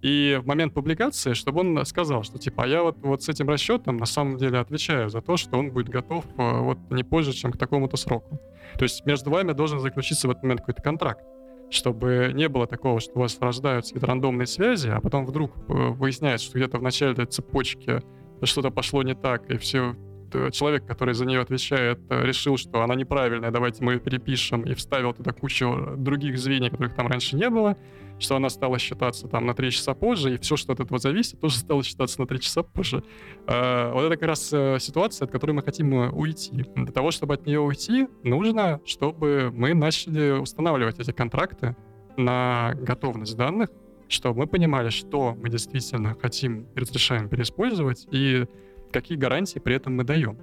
и в момент публикации, чтобы он сказал, что типа, а я вот, вот с этим расчетом на самом деле отвечаю за то, что он будет готов э, вот не позже, чем к такому-то сроку. То есть между вами должен заключиться в этот момент какой-то контракт, чтобы не было такого, что у вас рождаются какие-то рандомные связи, а потом вдруг э, выясняется, что где-то в начале этой цепочки что-то пошло не так, и все Э, человек, который за нее отвечает, э, решил, что она неправильная, давайте мы ее перепишем, и вставил туда кучу других звеньев, которых там раньше не было, что она стала считаться там на 3 часа позже, и все, что от этого зависит, тоже стало считаться на 3 часа позже. А, вот это как раз э, ситуация, от которой мы хотим уйти. Для того, чтобы от нее уйти, нужно, чтобы мы начали устанавливать эти контракты на готовность данных, чтобы мы понимали, что мы действительно хотим и разрешаем переиспользовать, и какие гарантии при этом мы даем.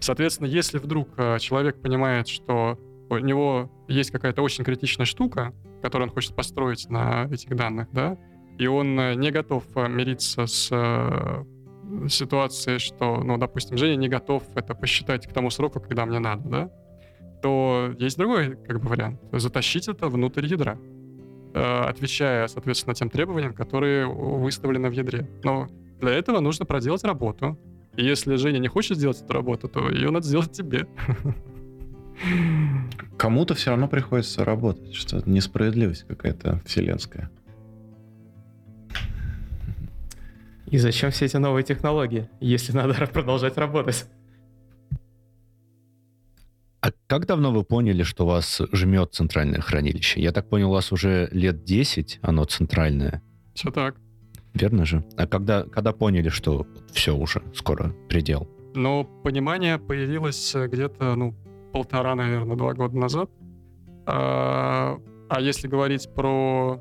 Соответственно, если вдруг э, человек понимает, что у него есть какая-то очень критичная штука, которую он хочет построить на этих данных, да, и он э, не готов э, мириться с ситуацией, что, ну, допустим, Женя не готов это посчитать к тому сроку, когда мне надо, да, то есть другой как бы вариант. Затащить это внутрь ядра, отвечая, соответственно, тем требованиям, которые выставлены в ядре. Но для этого нужно проделать работу. И если Женя не хочет сделать эту работу, то ее надо сделать тебе. Кому-то все равно приходится работать, что несправедливость какая-то вселенская. И зачем все эти новые технологии, если надо продолжать работать? А как давно вы поняли, что вас жмет центральное хранилище? Я так понял, у вас уже лет 10 оно центральное. Все так. Верно же? А когда, когда поняли, что все уже, скоро предел? Ну, понимание появилось э, где-то, ну, полтора, наверное, два года назад. А, а если говорить про...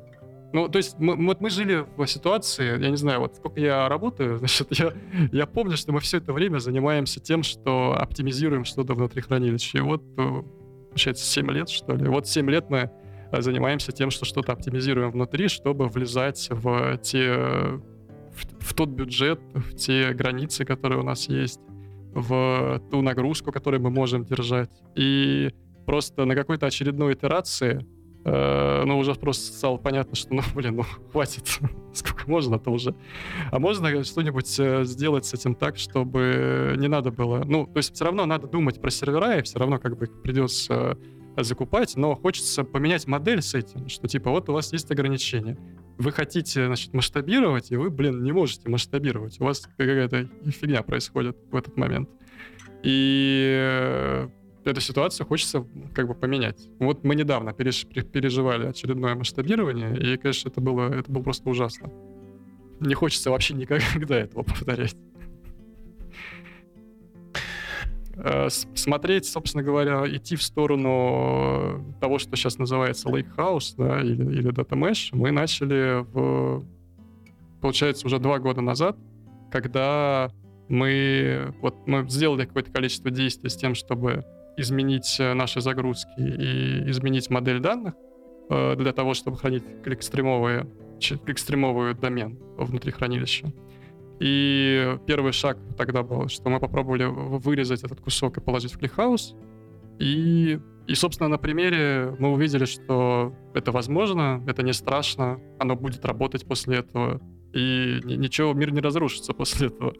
Ну, то есть мы, вот мы жили в ситуации, я не знаю, вот сколько я работаю, значит, я, я помню, что мы все это время занимаемся тем, что оптимизируем что-то внутри хранилища. И вот, э, получается, 7 лет, что ли. Вот 7 лет мы занимаемся тем, что что-то оптимизируем внутри, чтобы влезать в те в, в тот бюджет, в те границы, которые у нас есть, в ту нагрузку, которую мы можем держать. И просто на какой-то очередной итерации э, ну, уже просто стало понятно, что, ну, блин, ну, хватит, сколько можно-то уже. А можно что-нибудь э, сделать с этим так, чтобы не надо было... Ну, то есть все равно надо думать про сервера, и все равно как бы придется закупать, но хочется поменять модель с этим, что типа вот у вас есть ограничения. Вы хотите, значит, масштабировать, и вы, блин, не можете масштабировать. У вас какая-то фигня происходит в этот момент. И э, эту ситуацию хочется как бы поменять. Вот мы недавно переж, переживали очередное масштабирование, и, конечно, это было, это было просто ужасно. Не хочется вообще никогда этого повторять. Смотреть, собственно говоря, идти в сторону того, что сейчас называется Lakehouse да, или, или Data Mesh, мы начали в, получается, уже два года назад, когда мы, вот, мы сделали какое-то количество действий с тем, чтобы изменить э, наши загрузки и изменить модель данных э, для того, чтобы хранить кликстримовые, кликстримовую домен внутри хранилища. И первый шаг тогда был, что мы попробовали вырезать этот кусок и положить в ClickHouse. И, и, собственно, на примере мы увидели, что это возможно, это не страшно, оно будет работать после этого, и ничего, мир не разрушится после этого.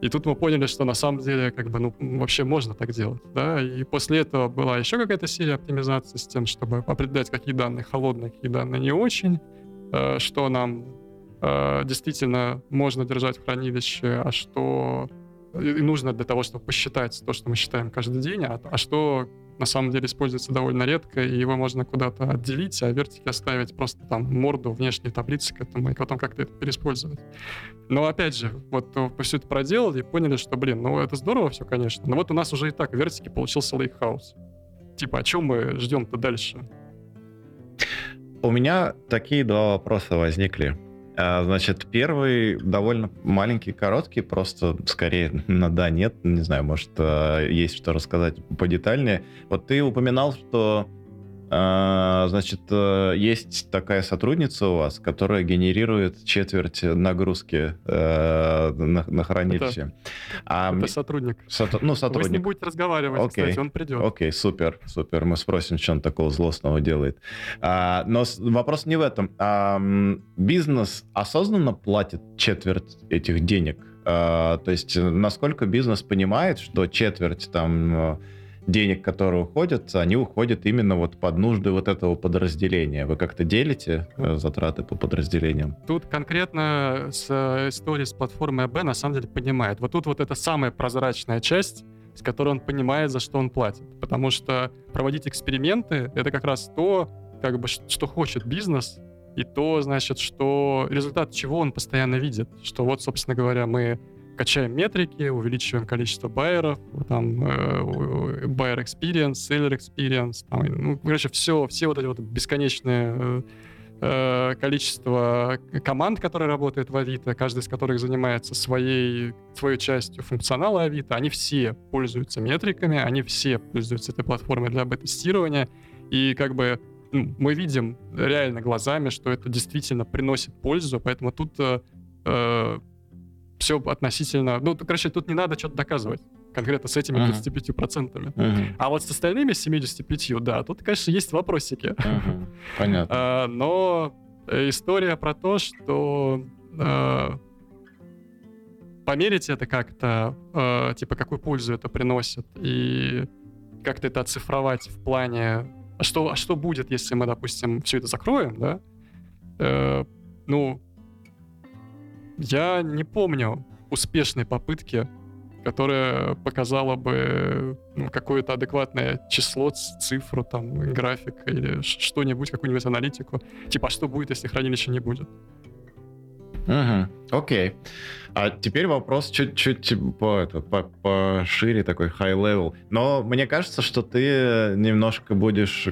И тут мы поняли, что на самом деле, как бы, ну, вообще можно так делать, да, и после этого была еще какая-то серия оптимизации с тем, чтобы определять, какие данные холодные, какие данные не очень, э, что нам э, действительно можно держать в хранилище, а что и нужно для того, чтобы посчитать то, что мы считаем каждый день, а, а что на самом деле используется довольно редко, и его можно куда-то отделить, а вертики оставить просто там морду, внешней таблицы к этому, и потом как-то это переиспользовать. Но опять же, вот мы все это проделали и поняли, что, блин, ну это здорово все, конечно, но вот у нас уже и так в вертике получился лейкхаус. Типа, о чем мы ждем-то дальше? У меня такие два вопроса возникли. А, значит, первый довольно маленький, короткий, просто скорее на да, нет, не знаю, может, а, есть что рассказать подетальнее. Вот ты упоминал, что значит, э, есть такая сотрудница у вас, которая генерирует четверть нагрузки э, на, на хранилище. Это, а, это сотрудник. Сотр... Ну, сотрудник. Вы с ним будете разговаривать, Окей. кстати, он придет. Окей, супер, супер. Мы спросим, что он такого злостного делает. А, но вопрос не в этом. А, бизнес осознанно платит четверть этих денег? А, то есть, насколько бизнес понимает, что четверть там денег, которые уходят, они уходят именно вот под нужды вот этого подразделения. Вы как-то делите э, затраты по подразделениям? Тут конкретно с э, историей с платформой АБ на самом деле понимает. Вот тут вот это самая прозрачная часть, с которой он понимает, за что он платит. Потому что проводить эксперименты — это как раз то, как бы, что хочет бизнес, и то, значит, что результат чего он постоянно видит. Что вот, собственно говоря, мы качаем метрики, увеличиваем количество байеров, там, э, buyer experience, seller experience, там, ну, короче, все, все вот эти вот бесконечные э, э, количество команд, которые работают в Авито, каждый из которых занимается своей, своей частью функционала Авито, они все пользуются метриками, они все пользуются этой платформой для бета-тестирования, и как бы ну, мы видим реально глазами, что это действительно приносит пользу, поэтому тут э, э все относительно... Ну, короче, тут не надо что-то доказывать конкретно с этими uh-huh. 25%. Uh-huh. А вот с остальными 75%, да, тут, конечно, есть вопросики. Uh-huh. Понятно. а, но история про то, что а, померить это как-то, а, типа, какую пользу это приносит, и как-то это оцифровать в плане, а что, а что будет, если мы, допустим, все это закроем, да? Э, ну, я не помню успешной попытки, которая показала бы ну, какое-то адекватное число, цифру, там, график или что-нибудь, какую-нибудь аналитику. Типа, а что будет, если хранилища не будет? Угу, окей. А теперь вопрос чуть-чуть по, это, по, пошире, такой high level. Но мне кажется, что ты немножко будешь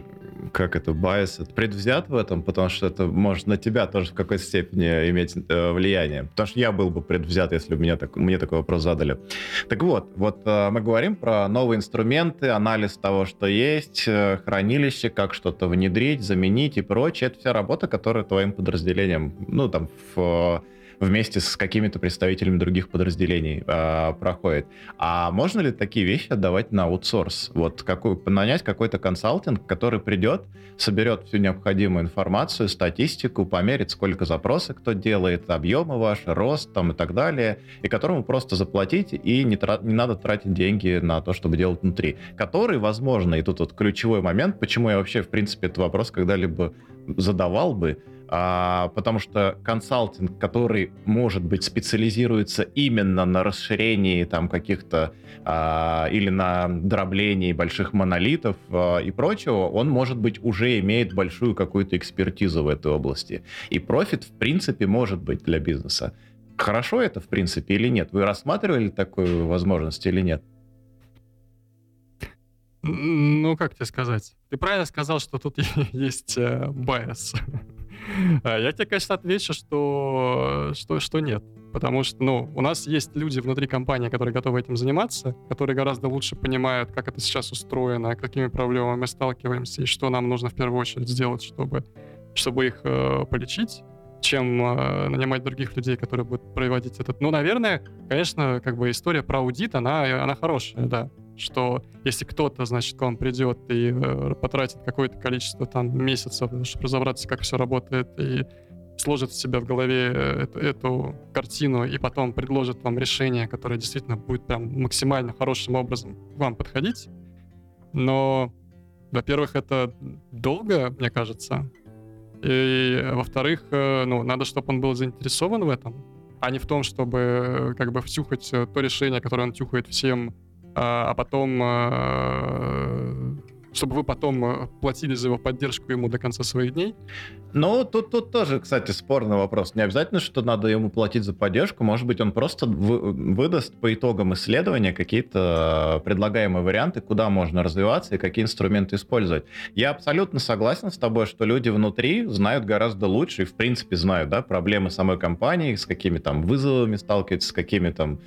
как это, байс, предвзят в этом, потому что это может на тебя тоже в какой-то степени иметь э, влияние. Потому что я был бы предвзят, если бы мне, так, мне такой вопрос задали. Так вот, вот э, мы говорим про новые инструменты, анализ того, что есть, э, хранилище, как что-то внедрить, заменить и прочее. Это вся работа, которая твоим подразделением, ну, там, в вместе с какими-то представителями других подразделений э, проходит. А можно ли такие вещи отдавать на аутсорс? Вот какой, нанять какой-то консалтинг, который придет, соберет всю необходимую информацию, статистику, померит, сколько запросов кто делает, объемы ваши, рост там и так далее, и которому просто заплатить, и не, тра- не надо тратить деньги на то, чтобы делать внутри. Который, возможно, и тут вот ключевой момент, почему я вообще, в принципе, этот вопрос когда-либо задавал бы, а, потому что консалтинг, который, может быть, специализируется именно на расширении там каких-то а, или на дроблении больших монолитов а, и прочего, он, может быть, уже имеет большую какую-то экспертизу в этой области. И профит, в принципе, может быть для бизнеса. Хорошо это, в принципе, или нет? Вы рассматривали такую возможность или нет? Ну, как тебе сказать? Ты правильно сказал, что тут есть э. А, я тебе, конечно, отвечу, что, что, что нет. Потому что, ну, у нас есть люди внутри компании, которые готовы этим заниматься, которые гораздо лучше понимают, как это сейчас устроено, какими проблемами мы сталкиваемся и что нам нужно в первую очередь сделать, чтобы, чтобы их э, полечить чем э, нанимать других людей, которые будут проводить этот. Ну, наверное, конечно, как бы история про аудит, она, она хорошая, да что если кто-то, значит, к вам придет и э, потратит какое-то количество там месяцев, чтобы разобраться, как все работает, и сложит в себя в голове э, эту, эту картину и потом предложит вам решение, которое действительно будет прям максимально хорошим образом к вам подходить. Но, во-первых, это долго, мне кажется. И, во-вторых, э, ну, надо, чтобы он был заинтересован в этом, а не в том, чтобы э, как бы втюхать то решение, которое он тюхает всем, а, а потом чтобы вы потом э, платили за его поддержку ему до конца своих дней? Ну, тут, тут тоже, кстати, спорный вопрос. Не обязательно, что надо ему платить за поддержку. Может быть, он просто вы, выдаст по итогам исследования какие-то предлагаемые варианты, куда можно развиваться и какие инструменты использовать. Я абсолютно согласен с тобой, что люди внутри знают гораздо лучше и, в принципе, знают да, проблемы самой компании, с какими там вызовами сталкиваются, с какими там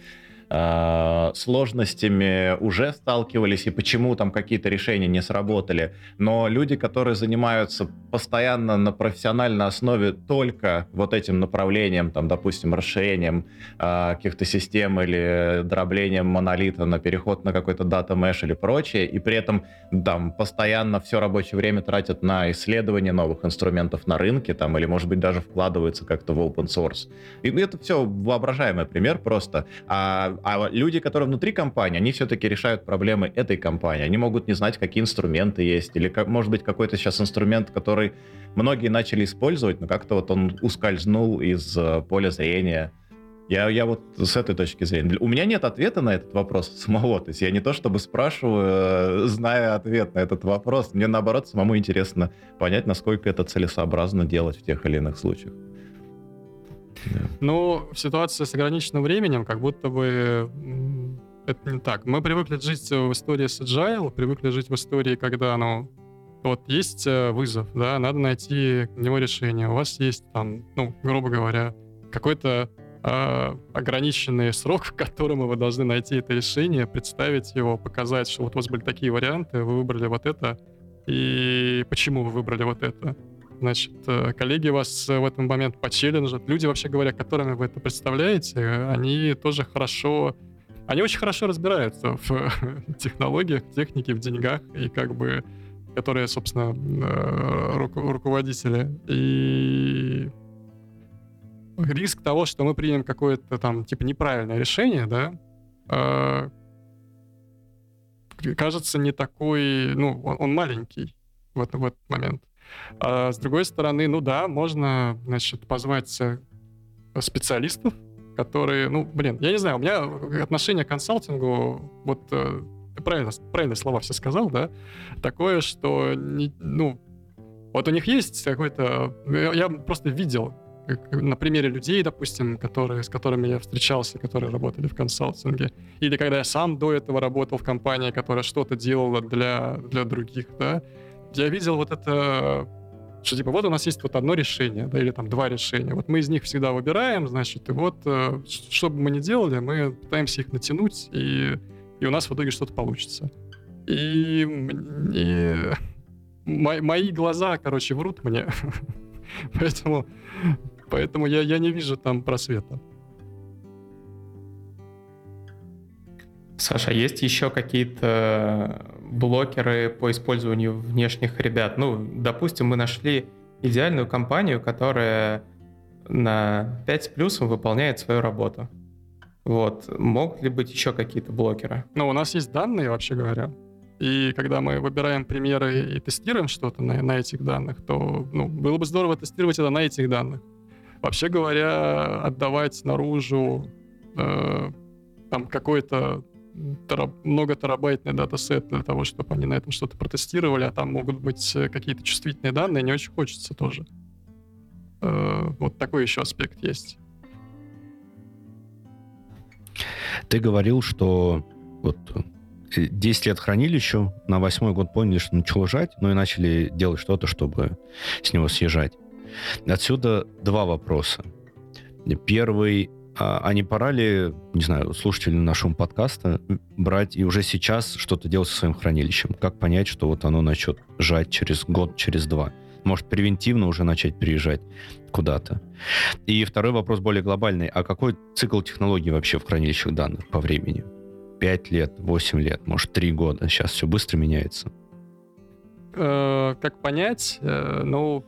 э, сложностями уже сталкивались и почему там какие-то решения не сработали. Но люди, которые занимаются постоянно на профессиональной основе только вот этим направлением, там, допустим, расширением э, каких-то систем или дроблением монолита на переход на какой-то дата mesh или прочее, и при этом там постоянно все рабочее время тратят на исследование новых инструментов на рынке, там, или, может быть, даже вкладываются как-то в open source. И это все воображаемый пример просто. А а люди, которые внутри компании, они все-таки решают проблемы этой компании. Они могут не знать, какие инструменты есть, или, может быть, какой-то сейчас инструмент, который многие начали использовать, но как-то вот он ускользнул из э, поля зрения. Я, я вот с этой точки зрения. У меня нет ответа на этот вопрос самого. То есть я не то чтобы спрашиваю, э, зная ответ на этот вопрос. Мне наоборот самому интересно понять, насколько это целесообразно делать в тех или иных случаях. Ну, ситуация с ограниченным временем, как будто бы это не так. Мы привыкли жить в истории с Agile, привыкли жить в истории, когда, ну, вот есть э, вызов, да, надо найти к решение. У вас есть там, ну, грубо говоря, какой-то э, ограниченный срок, в котором вы должны найти это решение, представить его, показать, что вот у вас были такие варианты, вы выбрали вот это, и почему вы выбрали вот это. Значит, э, коллеги вас в этот момент почелленджат. Люди, вообще говоря, которыми вы это представляете, они тоже хорошо... Они очень хорошо разбираются в технологиях, технике, в деньгах, и как бы которые, собственно, э, ру- руководители. И риск того, что мы примем какое-то там, типа, неправильное решение, да, э, кажется не такой, ну, он, маленький в, этот, в этот момент. А с другой стороны, ну да, можно, значит, позвать э, специалистов, которые, ну, блин, я не знаю, у меня отношение к консалтингу, вот э, ты правильно, правильные слова все сказал, да, такое, что, не, ну, вот у них есть какой-то, я просто видел на примере людей, допустим, которые, с которыми я встречался, которые работали в консалтинге, или когда я сам до этого работал в компании, которая что-то делала для, для других, да, я видел вот это, что типа вот у нас есть вот одно решение, да, или там два решения. Вот мы из них всегда выбираем, значит, и вот э, что бы мы ни делали, мы пытаемся их натянуть, и, и у нас в итоге что-то получится. И, и мои, мои глаза, короче, врут мне. поэтому поэтому я, я не вижу там просвета. Саша, есть еще какие-то блокеры по использованию внешних ребят? Ну, допустим, мы нашли идеальную компанию, которая на 5 с плюсом выполняет свою работу. Вот. Могут ли быть еще какие-то блокеры? Ну, у нас есть данные, вообще говоря. И когда мы выбираем примеры и тестируем что-то на, на этих данных, то ну, было бы здорово тестировать это на этих данных. Вообще говоря, отдавать наружу э, там какой-то много терабайтный датасет для того, чтобы они на этом что-то протестировали, а там могут быть э, какие-то чувствительные данные, не очень хочется тоже. Э, вот такой еще аспект есть. Ты говорил, что вот 10 э, лет хранилищу, на восьмой год поняли, что начало жать, ну и начали делать что-то, чтобы с него съезжать. Отсюда два вопроса. Первый а, а не пора ли, не знаю, слушателям нашего подкаста брать и уже сейчас что-то делать со своим хранилищем? Как понять, что вот оно начнет жать через год, через два? Может, превентивно уже начать переезжать куда-то? И второй вопрос более глобальный. А какой цикл технологий вообще в хранилищах данных по времени? Пять лет, восемь лет, может, три года. Сейчас все быстро меняется. Э, как понять? Э, ну,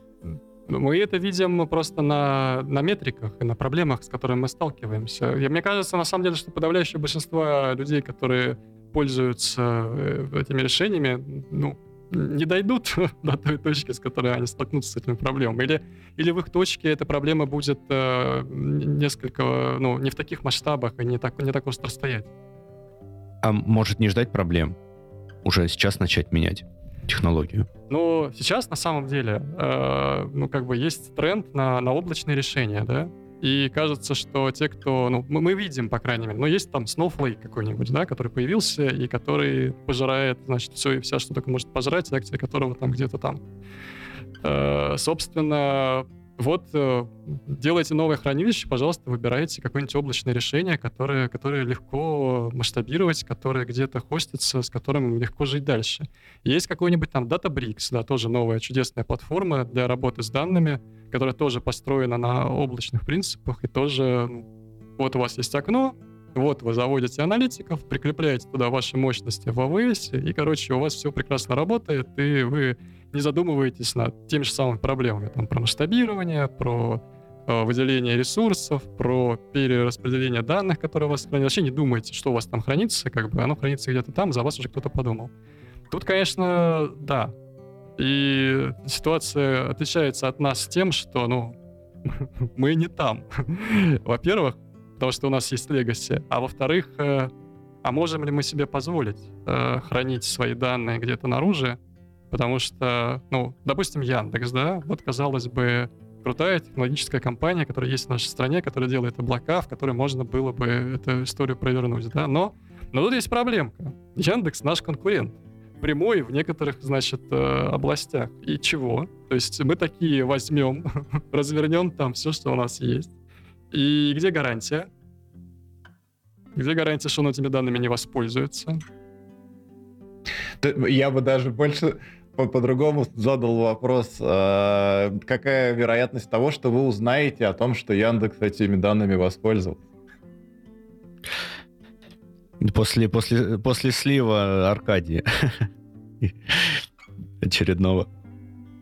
мы это видим просто на, на метриках и на проблемах, с которыми мы сталкиваемся. И мне кажется, на самом деле, что подавляющее большинство людей, которые пользуются э, этими решениями, ну, не дойдут до той точки, с которой они столкнутся с этими проблемами. Или, или в их точке эта проблема будет э, несколько, ну, не в таких масштабах и не так, не так остро стоять. А может не ждать проблем? Уже сейчас начать менять технологию? Ну, сейчас на самом деле, э, ну, как бы есть тренд на, на облачные решения, да, и кажется, что те, кто... Ну, мы, мы видим, по крайней мере, но есть там Snowflake какой-нибудь, да, который появился и который пожирает, значит, все и вся, что только может пожрать, акции которого там где-то там. Э, собственно, вот э, делайте новое хранилище, пожалуйста, выбирайте какое-нибудь облачное решение, которое, которое легко масштабировать, которое где-то хостится, с которым легко жить дальше. Есть какой-нибудь там Databricks, да, тоже новая чудесная платформа для работы с данными, которая тоже построена на облачных принципах, и тоже вот у вас есть окно, вот вы заводите аналитиков, прикрепляете туда ваши мощности в AWS, и, короче, у вас все прекрасно работает, и вы не задумываетесь над теми же самыми проблемами, там, про масштабирование, про э, выделение ресурсов, про перераспределение данных, которые у вас хранятся. Вообще не думаете, что у вас там хранится, как бы оно хранится где-то там, за вас уже кто-то подумал. Тут, конечно, да. И ситуация отличается от нас тем, что, ну, мы не там. Во-первых, потому что у нас есть легаси, а во-вторых, э, а можем ли мы себе позволить э, хранить свои данные где-то наружу, Потому что, ну, допустим, Яндекс, да, вот, казалось бы, крутая технологическая компания, которая есть в нашей стране, которая делает облака, в которой можно было бы эту историю провернуть, да, но, но тут есть проблемка. Яндекс наш конкурент прямой в некоторых, значит, э, областях. И чего? То есть мы такие возьмем, развернем там все, что у нас есть. И где гарантия? Где гарантия, что он этими данными не воспользуется? Я бы даже больше по-другому задал вопрос. А, какая вероятность того, что вы узнаете о том, что Яндекс этими данными воспользовался? После, после, после слива Аркадия очередного.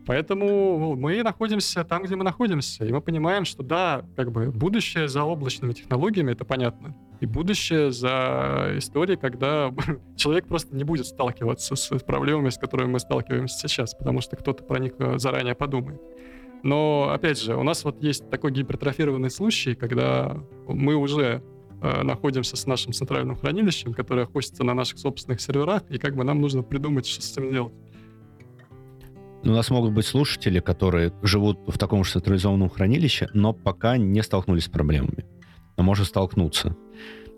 Поэтому мы находимся там, где мы находимся, и мы понимаем, что да, как бы будущее за облачными технологиями, это понятно и будущее за историей, когда человек просто не будет сталкиваться с проблемами, с которыми мы сталкиваемся сейчас, потому что кто-то про них э, заранее подумает. Но, опять же, у нас вот есть такой гипертрофированный случай, когда мы уже э, находимся с нашим центральным хранилищем, которое хостится на наших собственных серверах, и как бы нам нужно придумать, что с этим делать. У нас могут быть слушатели, которые живут в таком же централизованном хранилище, но пока не столкнулись с проблемами. Но может столкнуться.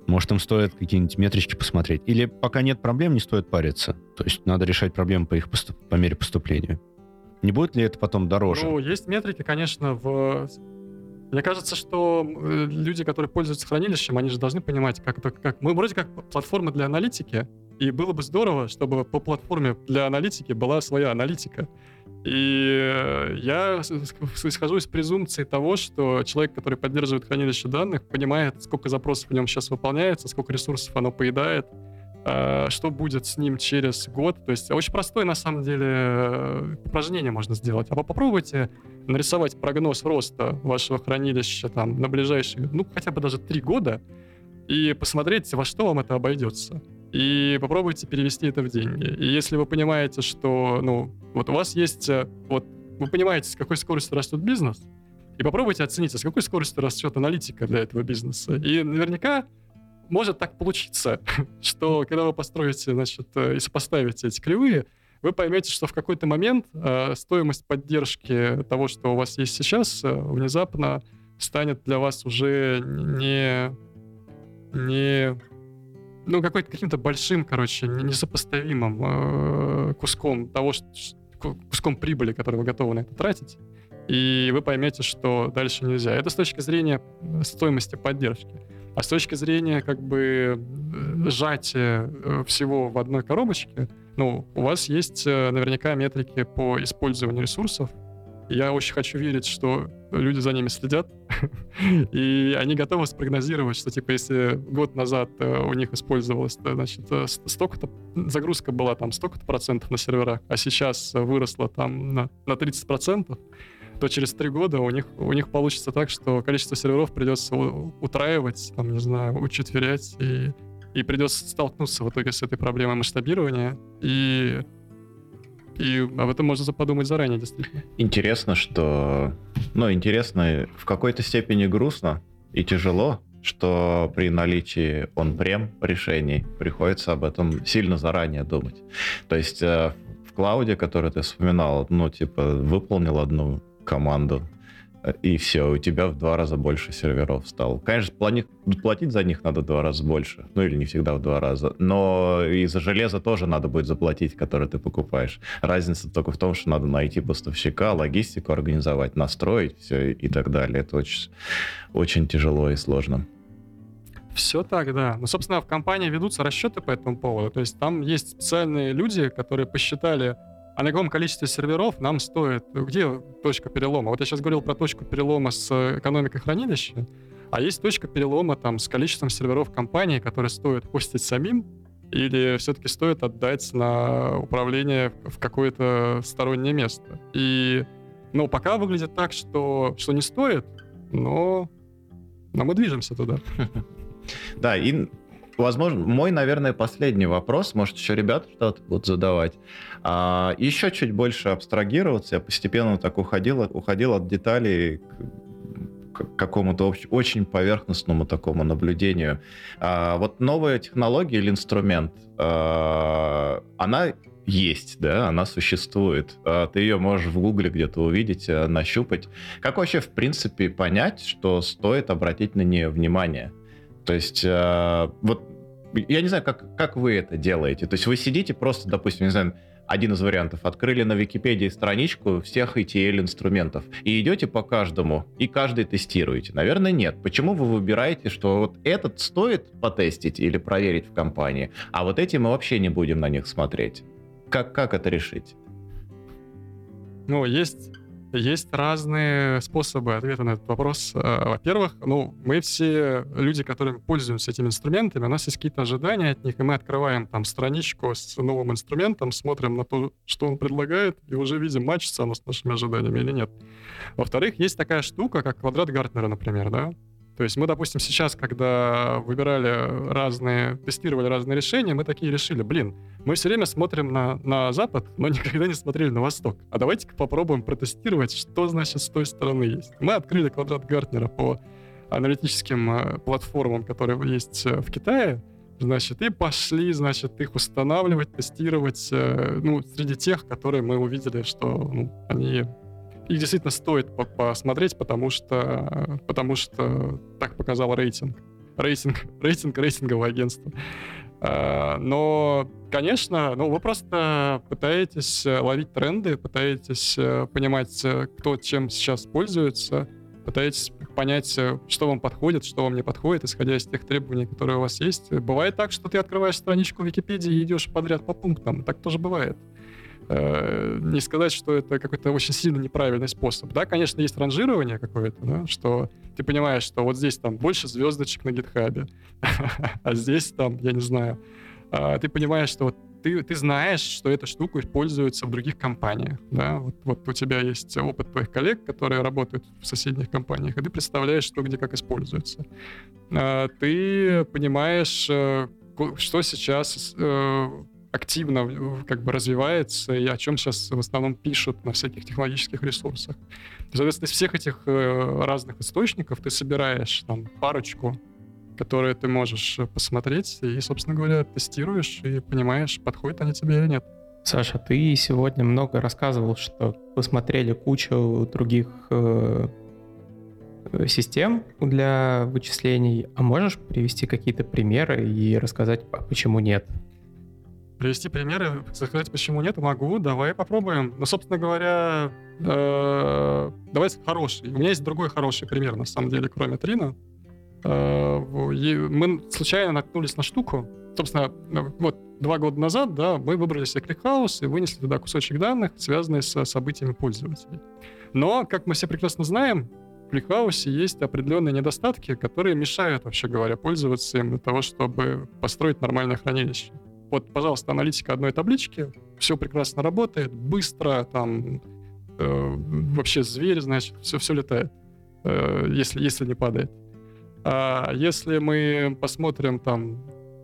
Может, им стоит какие-нибудь метрички посмотреть. Или пока нет проблем, не стоит париться. То есть надо решать проблемы по их поступ... по мере поступления. Не будет ли это потом дороже? Ну, есть метрики, конечно, в... Мне кажется, что э, люди, которые пользуются хранилищем, они же должны понимать, как это... Как... Мы вроде как платформа для аналитики, и было бы здорово, чтобы по платформе для аналитики была своя аналитика. И э, я исхожу из презумпции того, что человек, который поддерживает хранилище данных, понимает, сколько запросов в нем сейчас выполняется, сколько ресурсов оно поедает, э, что будет с ним через год. То есть очень простое, на самом деле, э, упражнение можно сделать. А вы попробуйте нарисовать прогноз роста вашего хранилища там, на ближайшие, ну, хотя бы даже три года, и посмотреть, во что вам это обойдется и попробуйте перевести это в деньги. И если вы понимаете, что, ну, вот у вас есть, э, вот вы понимаете, с какой скоростью растет бизнес, и попробуйте оценить, с какой скоростью растет аналитика для этого бизнеса. И наверняка может так получиться, что когда вы построите, значит, э, и сопоставите эти кривые, вы поймете, что в какой-то момент э, стоимость поддержки того, что у вас есть сейчас, э, внезапно станет для вас уже не, не ну, какой-то каким-то большим, короче, несопоставимым э, куском того, куском прибыли, который вы готовы на это тратить, и вы поймете, что дальше нельзя. Это с точки зрения э, стоимости поддержки. А с точки зрения как бы э, сжатия э, всего в одной коробочке, ну, у вас есть наверняка метрики по использованию ресурсов, я очень хочу верить, что люди за ними следят, и они готовы спрогнозировать, что, типа, если год назад э, у них использовалось, значит, э, столько-то, загрузка была там столько-то процентов на серверах, а сейчас выросла там на, на 30 процентов, то через три года у них, у них получится так, что количество серверов придется утраивать, там, не знаю, учетверять, и, и придется столкнуться в итоге с этой проблемой масштабирования. И И об этом можно подумать заранее, действительно. Интересно, что... Ну, интересно, в какой-то степени грустно и тяжело, что при наличии он-прем решений приходится об этом сильно заранее думать. То есть э, в клауде, который ты вспоминал, ну, типа, выполнил одну команду, и все, у тебя в два раза больше серверов стало. Конечно, плани... платить за них надо в два раза больше, ну или не всегда в два раза, но и за железо тоже надо будет заплатить, которое ты покупаешь. Разница только в том, что надо найти поставщика, логистику организовать, настроить все и так далее. Это очень, очень тяжело и сложно. Все так, да. Ну, собственно, в компании ведутся расчеты по этому поводу. То есть там есть специальные люди, которые посчитали а на каком количестве серверов нам стоит... Где точка перелома? Вот я сейчас говорил про точку перелома с экономикой хранилища, а есть точка перелома там с количеством серверов компании, которые стоит хостить самим, или все-таки стоит отдать на управление в какое-то стороннее место. И, ну, пока выглядит так, что, что не стоит, но, но мы движемся туда. Да, и возможно, мой, наверное, последний вопрос, может, еще ребята что-то будут задавать. А, еще чуть больше абстрагироваться, я постепенно так уходил, уходил от деталей к какому-то очень поверхностному такому наблюдению. А, вот новая технология или инструмент, а, она есть, да, она существует. А, ты ее можешь в Гугле где-то увидеть, а, нащупать. Как вообще, в принципе, понять, что стоит обратить на нее внимание? То есть, а, вот я не знаю, как, как вы это делаете. То есть вы сидите просто, допустим, не знаю, один из вариантов, открыли на Википедии страничку всех ETL-инструментов и идете по каждому, и каждый тестируете. Наверное, нет. Почему вы выбираете, что вот этот стоит потестить или проверить в компании, а вот эти мы вообще не будем на них смотреть? Как, как это решить? Ну, есть есть разные способы ответа на этот вопрос. Э, во-первых, ну, мы все люди, которыми пользуемся этими инструментами, у нас есть какие-то ожидания от них, и мы открываем там страничку с новым инструментом, смотрим на то, что он предлагает, и уже видим, мачится оно с нашими ожиданиями или нет. Во-вторых, есть такая штука, как квадрат Гартнера, например, да, то есть мы, допустим, сейчас, когда выбирали разные, тестировали разные решения, мы такие решили, блин, мы все время смотрим на, на Запад, но никогда не смотрели на Восток. А давайте-ка попробуем протестировать, что значит с той стороны есть. Мы открыли квадрат Гартнера по аналитическим э, платформам, которые есть э, в Китае, значит, и пошли, значит, их устанавливать, тестировать, э, ну, среди тех, которые мы увидели, что ну, они их действительно стоит посмотреть, потому что, потому что так показал рейтинг. Рейтинг, рейтинг рейтингового агентства. А, но, конечно, ну, вы просто пытаетесь ловить тренды, пытаетесь э, понимать, э, кто чем сейчас пользуется, пытаетесь понять, э, что вам подходит, что вам не подходит, исходя из тех требований, которые у вас есть. Бывает так, что ты открываешь страничку Википедии и идешь подряд по пунктам. Так тоже бывает. Э, не сказать, что это какой-то очень сильно неправильный способ. Да, конечно, есть ранжирование какое-то, да, что ты понимаешь, что вот здесь там больше звездочек на гитхабе, а здесь там, я не знаю, а, ты понимаешь, что вот ты, ты знаешь, что эта штука используется в других компаниях, да, вот, вот у тебя есть опыт твоих коллег, которые работают в соседних компаниях, и ты представляешь, что где как используется. А, ты понимаешь, э, что сейчас э, активно как бы развивается и о чем сейчас в основном пишут на всяких технологических ресурсах. Соответственно, из всех этих э, разных источников ты собираешь там парочку, которые ты можешь посмотреть и, собственно говоря, тестируешь и понимаешь, подходят они тебе или нет. Саша, ты сегодня много рассказывал, что вы смотрели кучу других э, систем для вычислений. А можешь привести какие-то примеры и рассказать, а почему нет? Привести примеры, сказать, почему нет, могу, давай попробуем. Ну, собственно говоря, э, давай хороший. У меня есть другой хороший пример, на самом деле, кроме Трина. Э, мы случайно наткнулись на штуку. Собственно, вот два года назад, да, мы выбрали себе ClickHouse и вынесли туда кусочек данных, связанные с событиями пользователей. Но, как мы все прекрасно знаем, в ClickHouse есть определенные недостатки, которые мешают, вообще говоря, пользоваться им для того, чтобы построить нормальное хранилище. Вот, пожалуйста, аналитика одной таблички, все прекрасно работает, быстро, там, э, вообще зверь, значит, все, все летает, э, если, если не падает. А если мы посмотрим там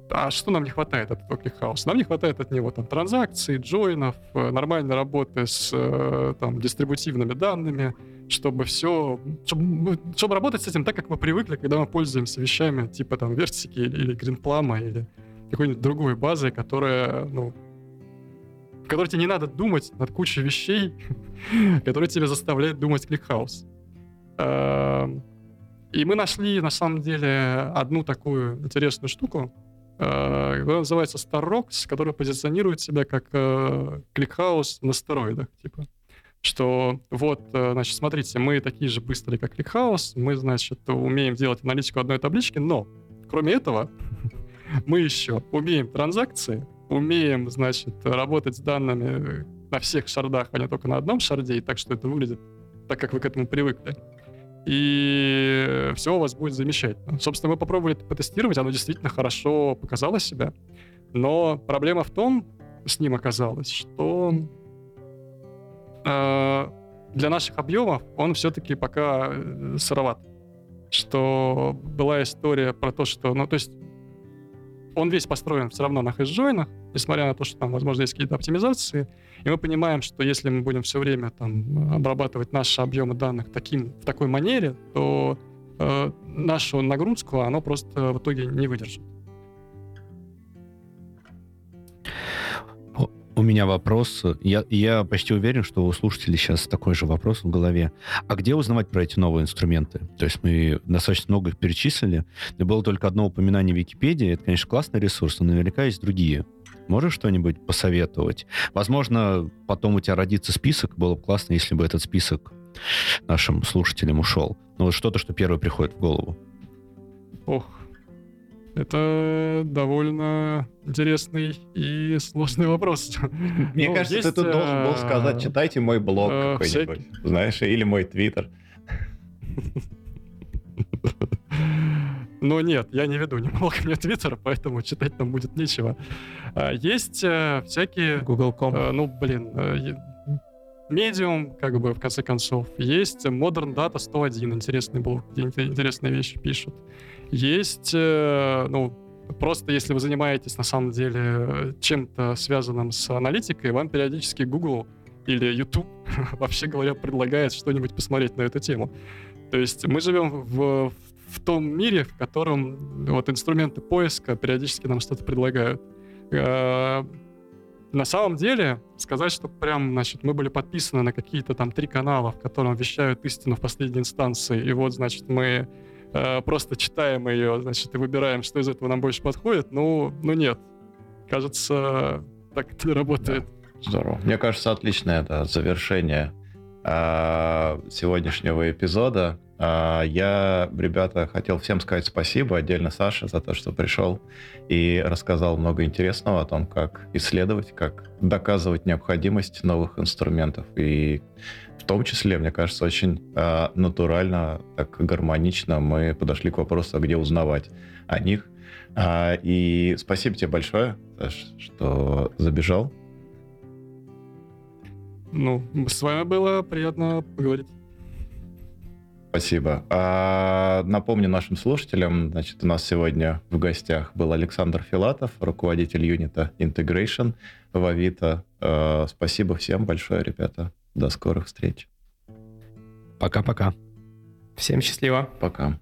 а что нам не хватает от этого ClickHouse а? Нам не хватает от него там транзакций, join ов, э, нормальной работы с э, там, дистрибутивными данными, чтобы все, чтобы, чтобы работать с этим так, как мы привыкли, когда мы пользуемся вещами типа там Vertic и или, или Greenplum а или какой-нибудь другой базой, которая, ну, в которой тебе не надо думать над кучей вещей, которые тебя заставляют думать ClickHouse. Эм, и мы нашли, на самом деле, одну такую интересную штуку, э, которая называется StarRocks, которая позиционирует себя как э, ClickHouse на стероидах, типа. Что вот, э, значит, смотрите, мы такие же быстрые, как ClickHouse, мы, значит, умеем делать аналитику одной таблички, но, кроме этого, мы еще умеем транзакции, умеем, значит, работать с данными на всех шардах, а не только на одном шарде, и так что это выглядит так, как вы к этому привыкли. И все у вас будет замечательно. Собственно, мы попробовали это потестировать, оно действительно хорошо показало себя. Но проблема в том, с ним оказалось, что э, для наших объемов он все-таки пока э, сыроват. Что была история про то, что, ну, то есть он весь построен все равно на хэшджойнах, несмотря на то, что там, возможно, есть какие-то оптимизации. И мы понимаем, что если мы будем все время там обрабатывать наши объемы данных таким, в такой манере, то э, нашу нагрузку оно просто в итоге не выдержит. У меня вопрос. Я, я почти уверен, что у слушателей сейчас такой же вопрос в голове. А где узнавать про эти новые инструменты? То есть мы достаточно много их перечислили. И было только одно упоминание в Википедии. Это, конечно, классный ресурс, но наверняка есть другие. Можешь что-нибудь посоветовать? Возможно, потом у тебя родится список. Было бы классно, если бы этот список нашим слушателям ушел. Ну вот что-то, что первое приходит в голову. Ох, это довольно интересный и сложный вопрос. Мне ну, кажется, есть, ты тут должен был сказать, э, читайте мой блог э, какой-нибудь, всякий... знаешь, или мой твиттер. Но нет, я не веду ни блог, ни твиттер, поэтому читать там будет нечего. А, есть э, всякие... Google.com. Ну, блин, Medium, как бы, в конце концов. Есть Modern Data 101, интересный блог, где интересные вещи пишут. Есть, э, ну, просто если вы занимаетесь на самом деле чем-то связанным с аналитикой, вам периодически Google или YouTube, вообще говоря, предлагает что-нибудь посмотреть на эту тему. То есть мы живем в, в том мире, в котором вот инструменты поиска периодически нам что-то предлагают. Э, на самом деле, сказать, что прям, значит, мы были подписаны на какие-то там три канала, в котором вещают истину в последней инстанции, и вот, значит, мы просто читаем ее, значит, и выбираем, что из этого нам больше подходит, ну, ну нет. Кажется, так это работает. Да. Здорово. Мне кажется, отличное это завершение э, сегодняшнего эпизода. А, я, ребята, хотел всем сказать спасибо, отдельно Саше, за то, что пришел и рассказал много интересного о том, как исследовать, как доказывать необходимость новых инструментов. И в том числе, мне кажется, очень э, натурально, так гармонично мы подошли к вопросу, а где узнавать о них. А, и спасибо тебе большое, Саш, что забежал. Ну, с вами было приятно поговорить. Спасибо. А, напомню нашим слушателям, значит, у нас сегодня в гостях был Александр Филатов, руководитель юнита Integration в Авито. А, спасибо всем большое, ребята. До скорых встреч. Пока-пока. Всем счастливо. Пока.